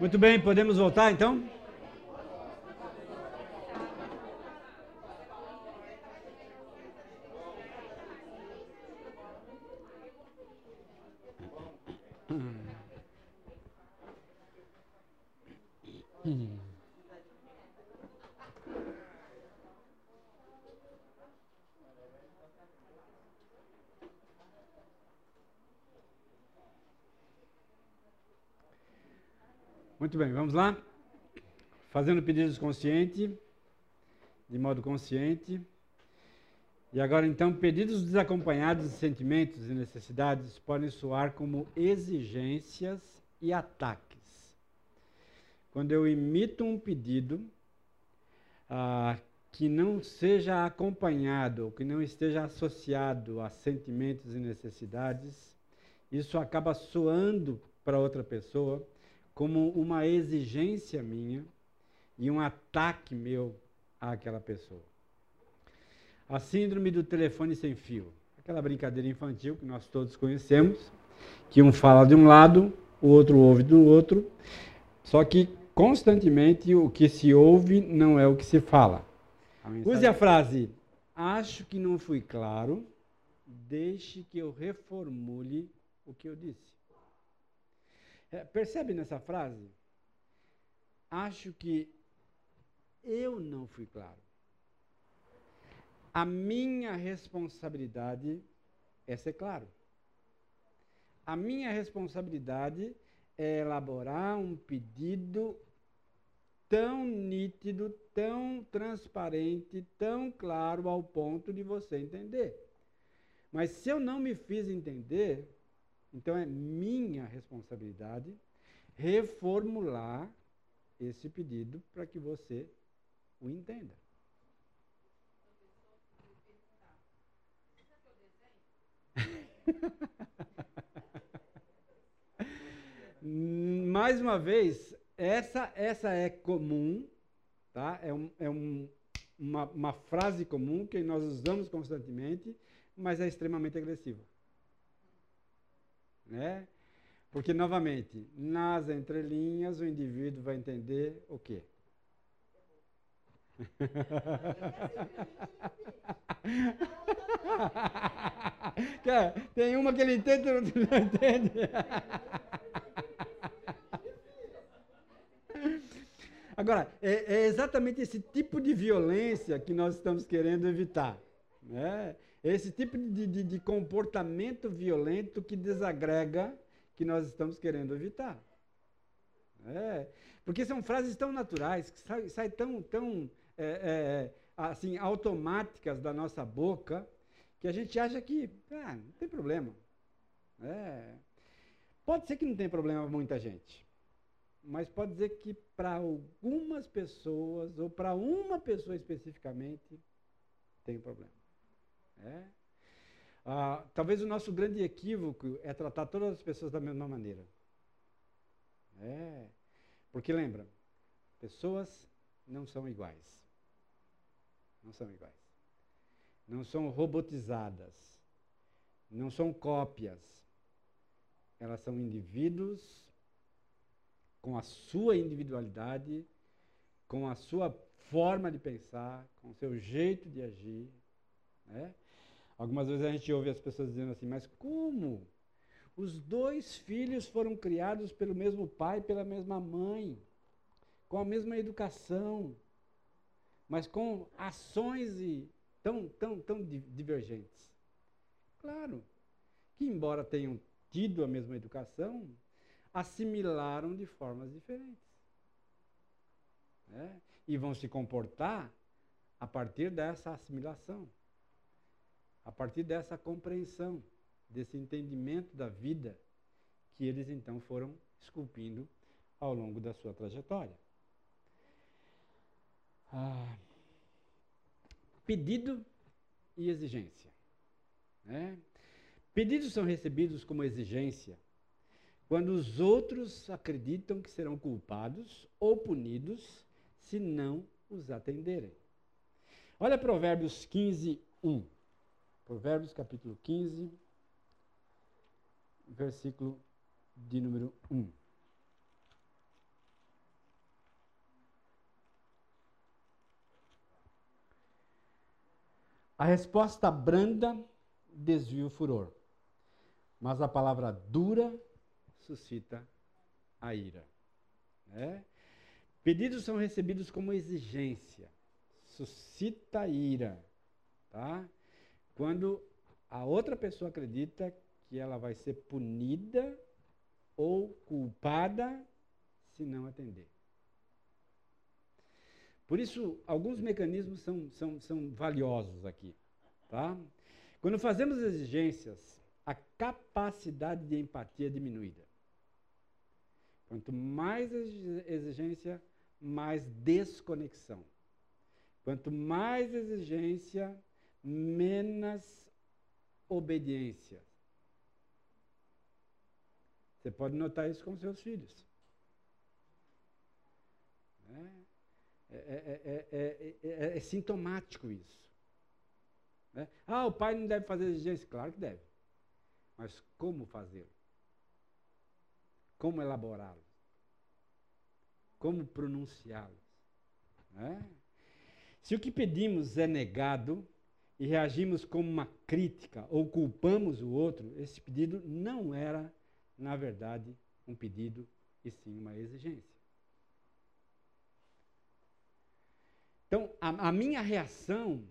Muito bem, podemos voltar então? Muito bem, vamos lá? Fazendo pedidos consciente, de modo consciente. E agora então, pedidos desacompanhados de sentimentos e necessidades podem soar como exigências e ataques. Quando eu imito um pedido ah, que não seja acompanhado, que não esteja associado a sentimentos e necessidades, isso acaba soando para outra pessoa como uma exigência minha e um ataque meu àquela pessoa. A síndrome do telefone sem fio, aquela brincadeira infantil que nós todos conhecemos, que um fala de um lado, o outro ouve do outro, só que constantemente o que se ouve não é o que se fala. A Use a frase: Acho que não fui claro, deixe que eu reformule o que eu disse. É, percebe nessa frase? Acho que eu não fui claro. A minha responsabilidade é ser claro. A minha responsabilidade é elaborar um pedido tão nítido, tão transparente, tão claro ao ponto de você entender. Mas se eu não me fiz entender, então é minha responsabilidade reformular esse pedido para que você o entenda. Mais uma vez, essa, essa é comum, tá? é, um, é um, uma, uma frase comum que nós usamos constantemente, mas é extremamente agressiva. Né? Porque, novamente, nas entrelinhas o indivíduo vai entender o quê? Tem uma que ele entende e outro não entende. Agora, é, é, exatamente esse tipo de violência que nós estamos querendo evitar. Né? Esse tipo de, de, de comportamento violento que desagrega que nós estamos querendo evitar. É, porque são frases tão naturais, que saem sai tão, tão é, é, assim, automáticas da nossa boca, que a gente acha que ah, não tem problema. É. Pode ser que não tenha problema para muita gente, mas pode dizer que para algumas pessoas, ou para uma pessoa especificamente, tem problema. É. Ah, talvez o nosso grande equívoco é tratar todas as pessoas da mesma maneira. É. Porque lembra, pessoas não são iguais. Não são iguais. Não são robotizadas. Não são cópias. Elas são indivíduos com a sua individualidade, com a sua forma de pensar, com o seu jeito de agir. Né? Algumas vezes a gente ouve as pessoas dizendo assim, mas como? Os dois filhos foram criados pelo mesmo pai pela mesma mãe, com a mesma educação, mas com ações tão, tão, tão divergentes. Claro que, embora tenham tido a mesma educação, assimilaram de formas diferentes. Né? E vão se comportar a partir dessa assimilação a partir dessa compreensão, desse entendimento da vida que eles então foram esculpindo ao longo da sua trajetória. Ah, pedido e exigência. Né? Pedidos são recebidos como exigência quando os outros acreditam que serão culpados ou punidos se não os atenderem. Olha Provérbios 15, 1. Provérbios capítulo 15, versículo de número 1. A resposta branda desvia o furor, mas a palavra dura suscita a ira. Né? Pedidos são recebidos como exigência, suscita ira, tá? Quando a outra pessoa acredita que ela vai ser punida ou culpada se não atender. Por isso, alguns mecanismos são, são, são valiosos aqui. Tá? Quando fazemos exigências, a capacidade de empatia é diminuída. Quanto mais exigência, mais desconexão. Quanto mais exigência, menos obediência. Você pode notar isso com seus filhos. É, é, é, é sintomático isso. Né? Ah, o pai não deve fazer exigência. Claro que deve. Mas como fazê-lo? como elaborá-los, como pronunciá-los. Né? Se o que pedimos é negado e reagimos como uma crítica ou culpamos o outro, esse pedido não era, na verdade, um pedido e sim uma exigência. Então, a, a minha reação,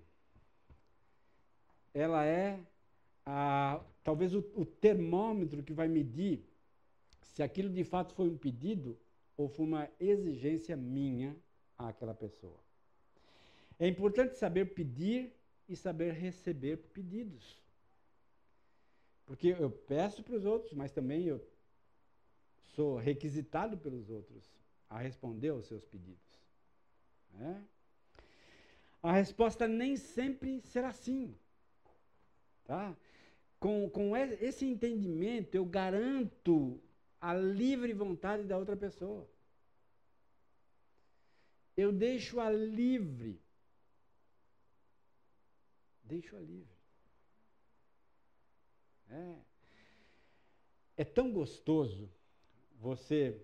ela é a, talvez o, o termômetro que vai medir se aquilo de fato foi um pedido ou foi uma exigência minha àquela pessoa. É importante saber pedir e saber receber pedidos. Porque eu peço para os outros, mas também eu sou requisitado pelos outros a responder aos seus pedidos. Né? A resposta nem sempre será sim. Tá? Com, com esse entendimento, eu garanto a livre vontade da outra pessoa. Eu deixo-a livre. Deixo-a livre. É. é tão gostoso você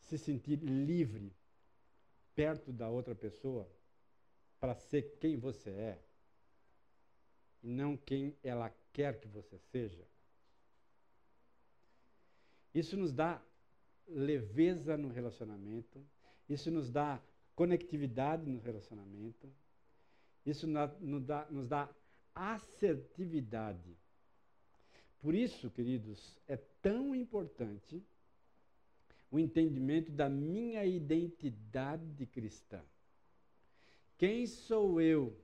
se sentir livre perto da outra pessoa para ser quem você é e não quem ela quer que você seja. Isso nos dá leveza no relacionamento, isso nos dá conectividade no relacionamento, isso nos dá, nos dá assertividade. Por isso, queridos, é tão importante o entendimento da minha identidade cristã. Quem sou eu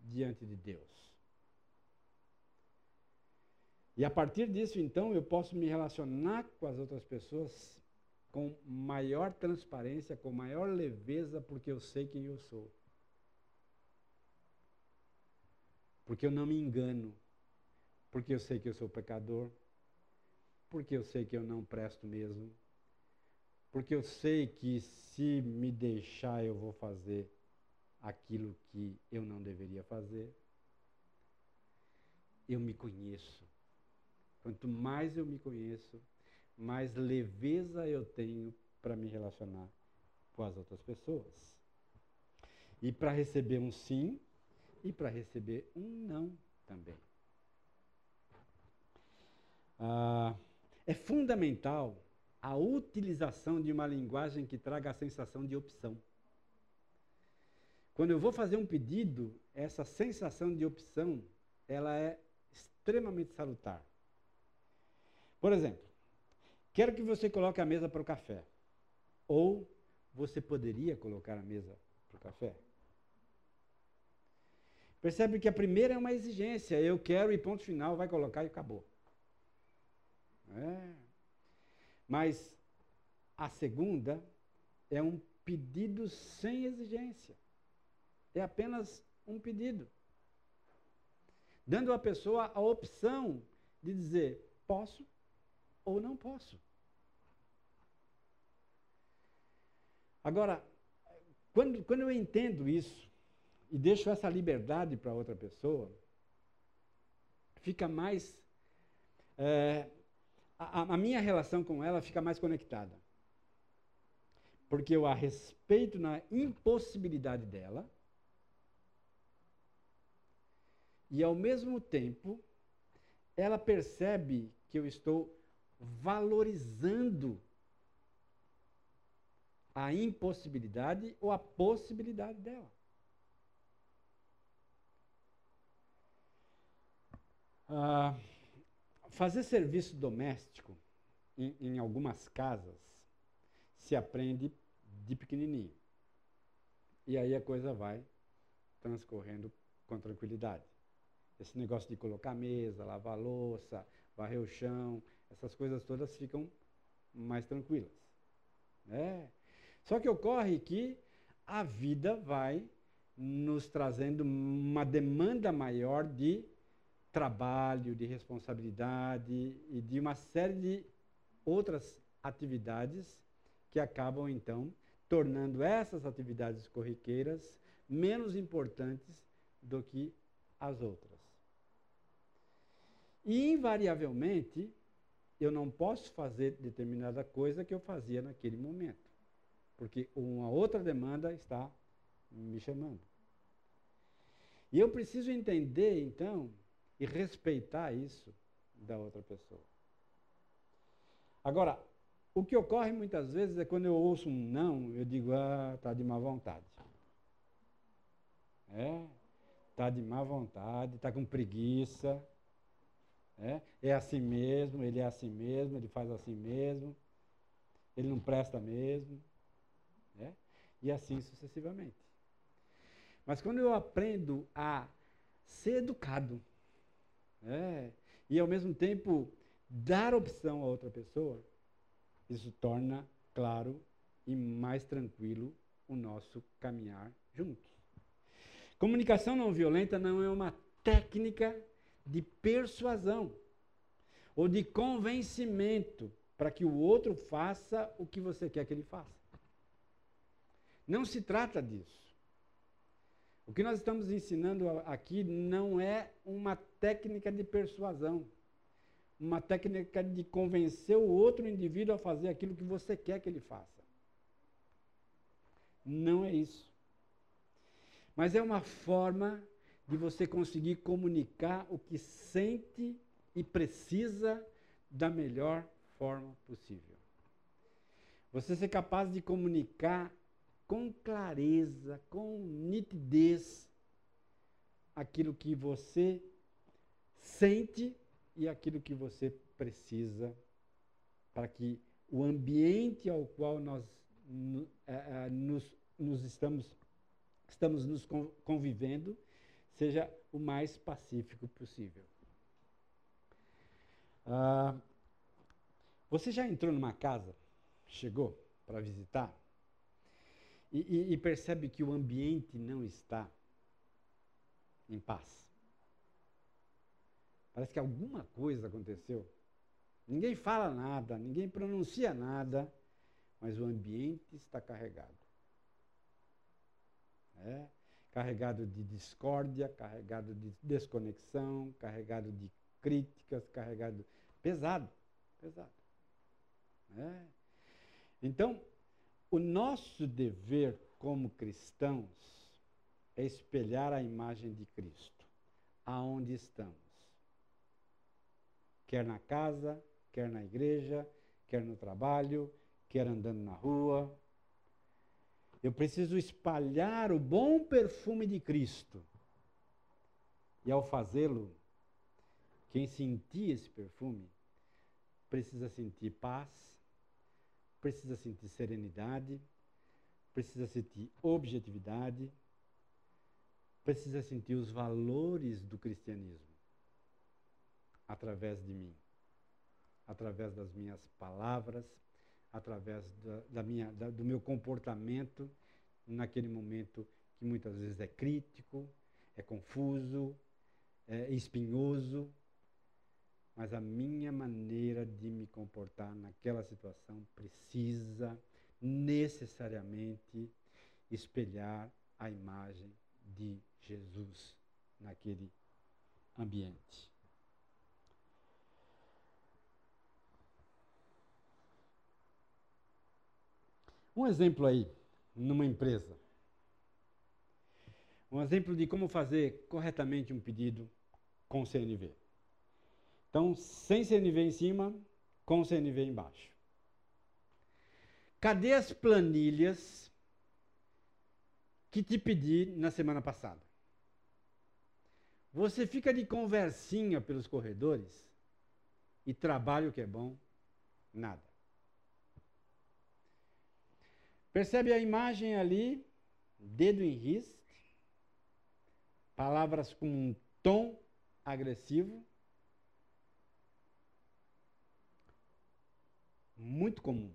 diante de Deus? E a partir disso, então, eu posso me relacionar com as outras pessoas com maior transparência, com maior leveza, porque eu sei quem eu sou. Porque eu não me engano. Porque eu sei que eu sou pecador. Porque eu sei que eu não presto mesmo. Porque eu sei que se me deixar eu vou fazer aquilo que eu não deveria fazer. Eu me conheço. Quanto mais eu me conheço, mais leveza eu tenho para me relacionar com as outras pessoas. E para receber um sim e para receber um não também. Ah, é fundamental a utilização de uma linguagem que traga a sensação de opção. Quando eu vou fazer um pedido, essa sensação de opção, ela é extremamente salutar. Por exemplo, quero que você coloque a mesa para o café. Ou você poderia colocar a mesa para o café? Percebe que a primeira é uma exigência, eu quero e ponto final, vai colocar e acabou. É. Mas a segunda é um pedido sem exigência. É apenas um pedido. dando à pessoa a opção de dizer posso ou não posso. Agora, quando, quando eu entendo isso e deixo essa liberdade para outra pessoa, fica mais. É, a, a minha relação com ela fica mais conectada. Porque eu a respeito na impossibilidade dela e, ao mesmo tempo, ela percebe que eu estou valorizando a impossibilidade ou a possibilidade dela. Ah, fazer serviço doméstico em, em algumas casas se aprende de pequenininho. E aí a coisa vai transcorrendo com tranquilidade. Esse negócio de colocar mesa, lavar louça, varrer o chão, essas coisas todas ficam mais tranquilas. É. Só que ocorre que a vida vai nos trazendo uma demanda maior de trabalho, de responsabilidade e de uma série de outras atividades que acabam então tornando essas atividades corriqueiras menos importantes do que as outras. E invariavelmente eu não posso fazer determinada coisa que eu fazia naquele momento porque uma outra demanda está me chamando. E eu preciso entender, então, e respeitar isso da outra pessoa. Agora, o que ocorre muitas vezes é quando eu ouço um não, eu digo, ah, está de má vontade. É, está de má vontade, está com preguiça. É, é assim mesmo, ele é assim mesmo, ele faz assim mesmo, ele não presta mesmo. Né? E assim sucessivamente. Mas quando eu aprendo a ser educado, né? e ao mesmo tempo dar opção a outra pessoa, isso torna claro e mais tranquilo o nosso caminhar juntos. Comunicação não violenta não é uma técnica de persuasão ou de convencimento para que o outro faça o que você quer que ele faça. Não se trata disso. O que nós estamos ensinando aqui não é uma técnica de persuasão, uma técnica de convencer o outro indivíduo a fazer aquilo que você quer que ele faça. Não é isso. Mas é uma forma de você conseguir comunicar o que sente e precisa da melhor forma possível. Você ser capaz de comunicar com clareza, com nitidez, aquilo que você sente e aquilo que você precisa para que o ambiente ao qual nós é, é, nos, nos estamos, estamos nos convivendo seja o mais pacífico possível. Ah, você já entrou numa casa? Chegou para visitar? E, e, e percebe que o ambiente não está em paz. Parece que alguma coisa aconteceu. Ninguém fala nada, ninguém pronuncia nada, mas o ambiente está carregado. É? Carregado de discórdia, carregado de desconexão, carregado de críticas, carregado. pesado. Pesado. É? Então, o nosso dever como cristãos é espelhar a imagem de Cristo, aonde estamos. Quer na casa, quer na igreja, quer no trabalho, quer andando na rua. Eu preciso espalhar o bom perfume de Cristo. E ao fazê-lo, quem sentir esse perfume precisa sentir paz, precisa sentir serenidade, precisa sentir objetividade, precisa sentir os valores do cristianismo através de mim, através das minhas palavras, através da, da minha, da, do meu comportamento naquele momento que muitas vezes é crítico, é confuso, é, espinhoso, mas a minha maneira de me comportar naquela situação precisa necessariamente espelhar a imagem de Jesus naquele ambiente. Um exemplo aí, numa empresa. Um exemplo de como fazer corretamente um pedido com CNV. Então, sem CNV em cima, com CNV embaixo. Cadê as planilhas que te pedi na semana passada? Você fica de conversinha pelos corredores e trabalho que é bom, nada. Percebe a imagem ali, dedo em risco, palavras com um tom agressivo, muito comum.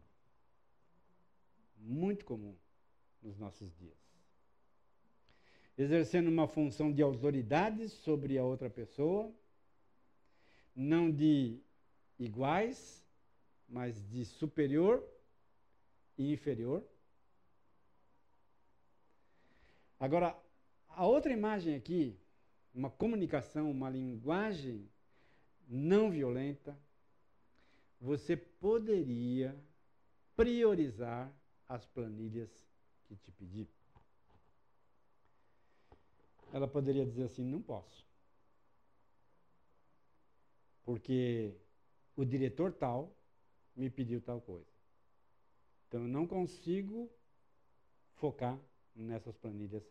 Muito comum nos nossos dias. Exercendo uma função de autoridade sobre a outra pessoa, não de iguais, mas de superior e inferior. Agora, a outra imagem aqui, uma comunicação, uma linguagem não violenta, você poderia priorizar as planilhas que te pedi. Ela poderia dizer assim: não posso. Porque o diretor tal me pediu tal coisa. Então eu não consigo focar nessas planilhas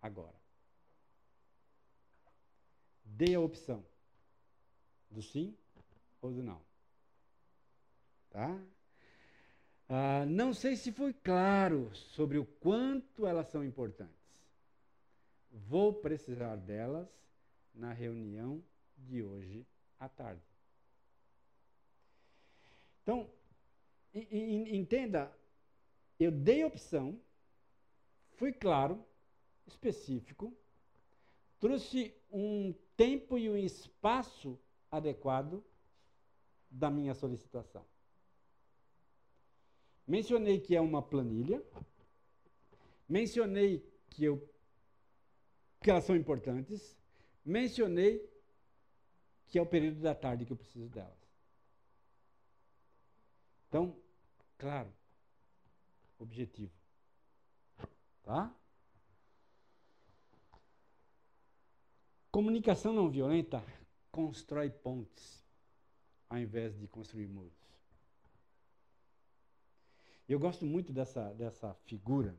agora. Dê a opção do sim ou do não. Tá? Ah, não sei se foi claro sobre o quanto elas são importantes. Vou precisar delas na reunião de hoje à tarde. Então, entenda, eu dei opção, fui claro, específico, trouxe um tempo e um espaço adequado da minha solicitação. Mencionei que é uma planilha. Mencionei que, eu, que elas são importantes. Mencionei que é o período da tarde que eu preciso delas. Então, claro, objetivo. Tá? Comunicação não violenta constrói pontes ao invés de construir muros. Eu gosto muito dessa, dessa figura,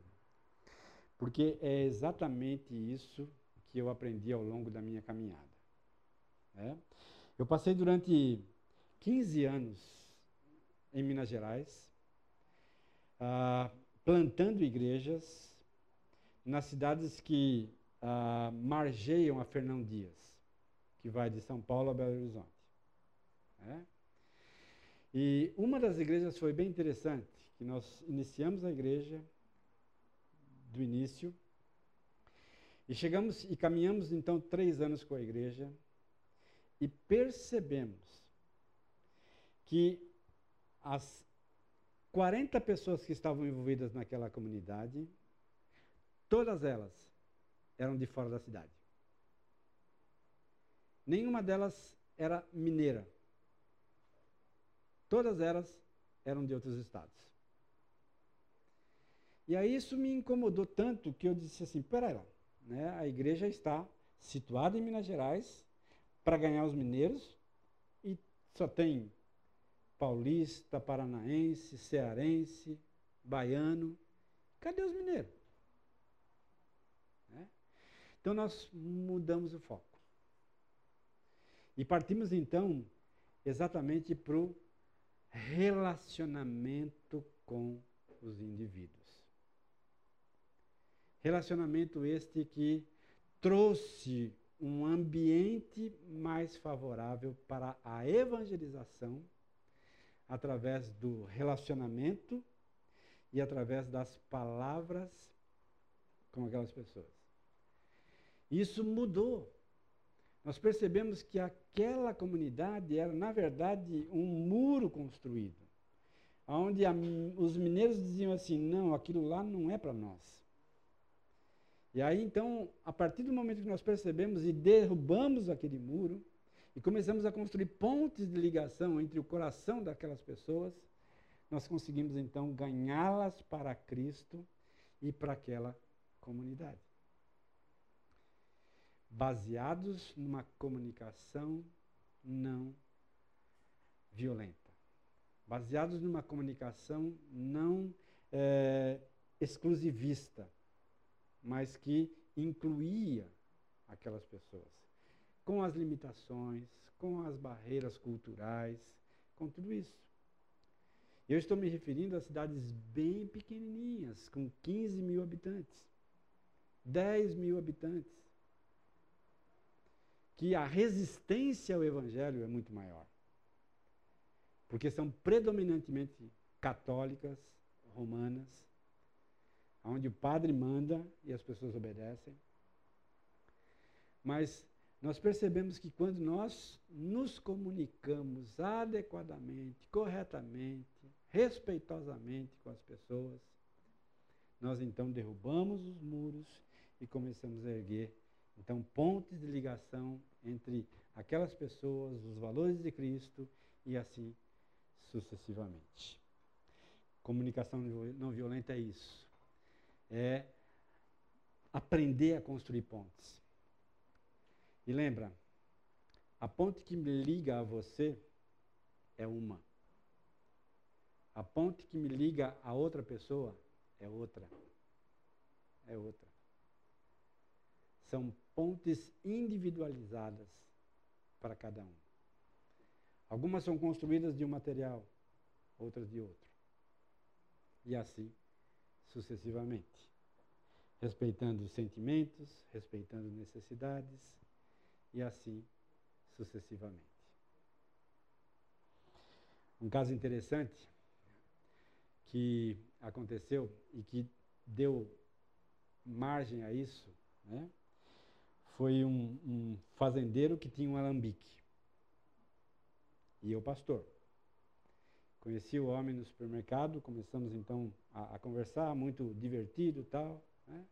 porque é exatamente isso que eu aprendi ao longo da minha caminhada. É? Eu passei durante 15 anos em Minas Gerais, ah, plantando igrejas nas cidades que ah, margeiam a Fernão Dias, que vai de São Paulo a Belo Horizonte. É? E uma das igrejas foi bem interessante, que nós iniciamos a igreja do início e chegamos e caminhamos então três anos com a igreja e percebemos que as 40 pessoas que estavam envolvidas naquela comunidade, todas elas eram de fora da cidade. Nenhuma delas era mineira. Todas elas eram de outros estados. E aí isso me incomodou tanto que eu disse assim, peraí, né, a igreja está situada em Minas Gerais para ganhar os mineiros e só tem paulista, paranaense, cearense, baiano. Cadê os mineiros? Né? Então nós mudamos o foco. E partimos então exatamente para o relacionamento com os indivíduos. Relacionamento este que trouxe um ambiente mais favorável para a evangelização através do relacionamento e através das palavras com aquelas pessoas. Isso mudou nós percebemos que aquela comunidade era, na verdade, um muro construído, onde a, os mineiros diziam assim: não, aquilo lá não é para nós. E aí, então, a partir do momento que nós percebemos e derrubamos aquele muro, e começamos a construir pontes de ligação entre o coração daquelas pessoas, nós conseguimos então ganhá-las para Cristo e para aquela comunidade. Baseados numa comunicação não violenta, baseados numa comunicação não é, exclusivista, mas que incluía aquelas pessoas, com as limitações, com as barreiras culturais, com tudo isso. Eu estou me referindo a cidades bem pequenininhas, com 15 mil habitantes, 10 mil habitantes que a resistência ao evangelho é muito maior. Porque são predominantemente católicas, romanas, onde o padre manda e as pessoas obedecem. Mas nós percebemos que quando nós nos comunicamos adequadamente, corretamente, respeitosamente com as pessoas, nós então derrubamos os muros e começamos a erguer então, pontes de ligação entre aquelas pessoas, os valores de Cristo e assim sucessivamente. Comunicação não violenta é isso. É aprender a construir pontes. E lembra, a ponte que me liga a você é uma. A ponte que me liga a outra pessoa é outra. É outra. São pontes individualizadas para cada um. Algumas são construídas de um material, outras de outro. E assim sucessivamente. Respeitando os sentimentos, respeitando necessidades e assim sucessivamente. Um caso interessante que aconteceu e que deu margem a isso, né? foi um, um fazendeiro que tinha um alambique. E eu, pastor. Conheci o homem no supermercado, começamos então a, a conversar, muito divertido tal. Né?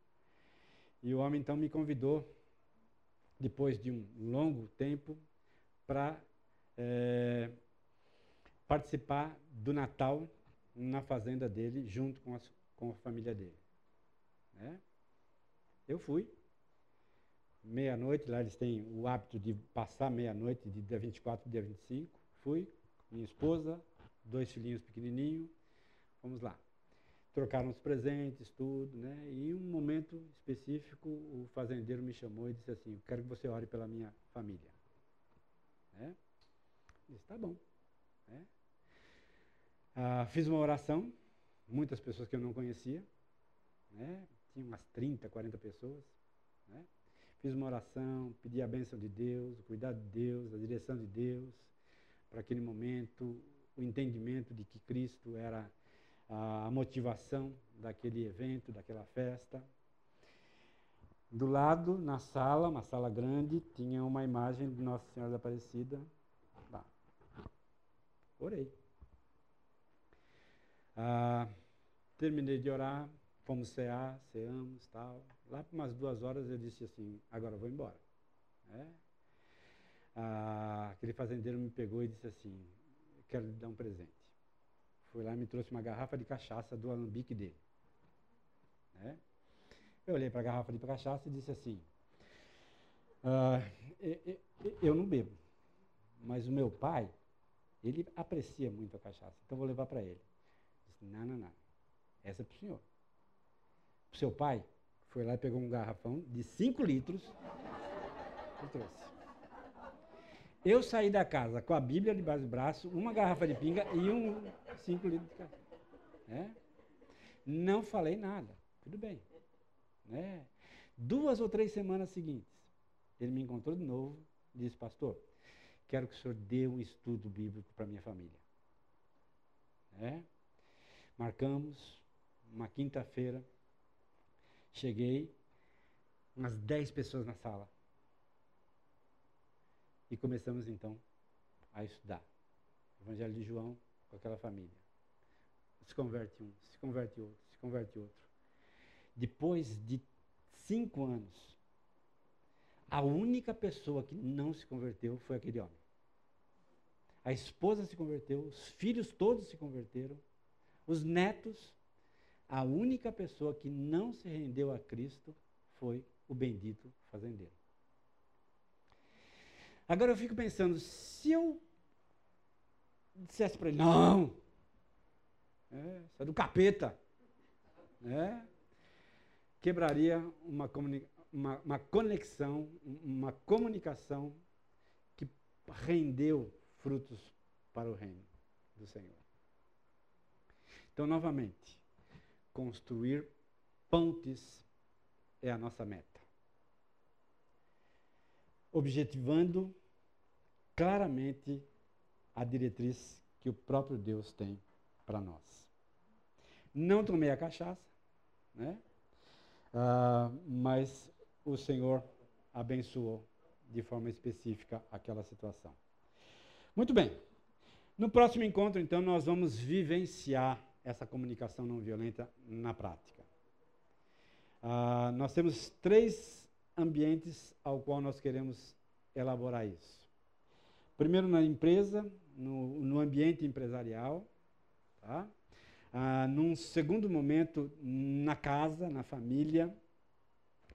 E o homem então me convidou, depois de um longo tempo, para é, participar do Natal na fazenda dele, junto com, as, com a família dele. Né? Eu fui, meia-noite, lá eles têm o hábito de passar meia-noite, de dia 24 para dia 25. Fui, minha esposa, dois filhinhos pequenininhos, vamos lá. Trocaram os presentes, tudo, né? E em um momento específico, o fazendeiro me chamou e disse assim: Eu quero que você ore pela minha família. Né? Disse: Tá bom. Né? Ah, fiz uma oração, muitas pessoas que eu não conhecia, né? Tinha umas 30, 40 pessoas, né? Fiz uma oração, pedi a bênção de Deus, o cuidado de Deus, a direção de Deus, para aquele momento, o entendimento de que Cristo era a motivação daquele evento, daquela festa. Do lado, na sala, uma sala grande, tinha uma imagem de Nossa Senhora da Aparecida. Lá. Orei. Ah, terminei de orar, Fomos cear, ceamos tal. Lá por umas duas horas eu disse assim, agora vou embora. É? Ah, aquele fazendeiro me pegou e disse assim, quero lhe dar um presente. Foi lá e me trouxe uma garrafa de cachaça do alambique dele. É? Eu olhei para a garrafa de cachaça e disse assim, ah, eu, não bebo, mas o meu pai, ele aprecia muito a cachaça, então vou levar para ele. Disse, não, não, não, essa é para o senhor seu pai foi lá e pegou um garrafão de 5 litros e trouxe. Eu saí da casa com a Bíblia debaixo do braço, uma garrafa de pinga e um 5 litros de café. É? Não falei nada. Tudo bem. É. Duas ou três semanas seguintes, ele me encontrou de novo e disse, pastor, quero que o senhor dê um estudo bíblico para minha família. É? Marcamos uma quinta-feira Cheguei, umas 10 pessoas na sala. E começamos então a estudar. O Evangelho de João com aquela família. Se converte um, se converte outro, se converte outro. Depois de cinco anos, a única pessoa que não se converteu foi aquele homem. A esposa se converteu, os filhos todos se converteram, os netos. A única pessoa que não se rendeu a Cristo foi o bendito fazendeiro. Agora eu fico pensando, se eu dissesse para ele, não, é, isso é do capeta, é, quebraria uma, uma, uma conexão, uma comunicação que rendeu frutos para o reino do Senhor. Então, novamente, construir pontes é a nossa meta. Objetivando claramente a diretriz que o próprio Deus tem para nós. Não tomei a cachaça, né? Uh, mas o Senhor abençoou de forma específica aquela situação. Muito bem. No próximo encontro, então, nós vamos vivenciar essa comunicação não violenta na prática. Uh, nós temos três ambientes ao qual nós queremos elaborar isso. Primeiro na empresa, no, no ambiente empresarial, tá? Ah, num segundo momento na casa, na família,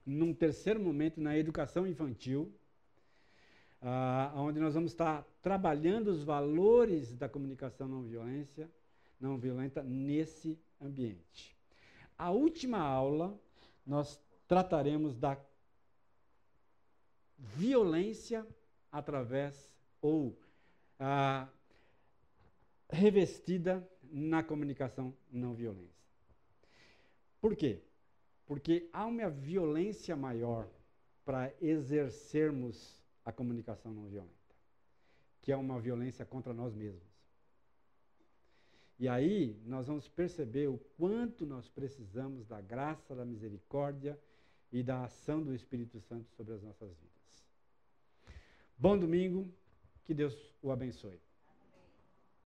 num terceiro momento na educação infantil, ah, onde nós vamos estar trabalhando os valores da comunicação não violência, não violenta nesse ambiente. A última aula nós trataremos da violência através ou ah, revestida na comunicação não violência. Por quê? Porque há uma violência maior para exercermos a comunicação não violenta, que é uma violência contra nós mesmos. E aí nós vamos perceber o quanto nós precisamos da graça, da misericórdia e da ação do Espírito Santo sobre as nossas vidas. Bom domingo, que Deus o abençoe.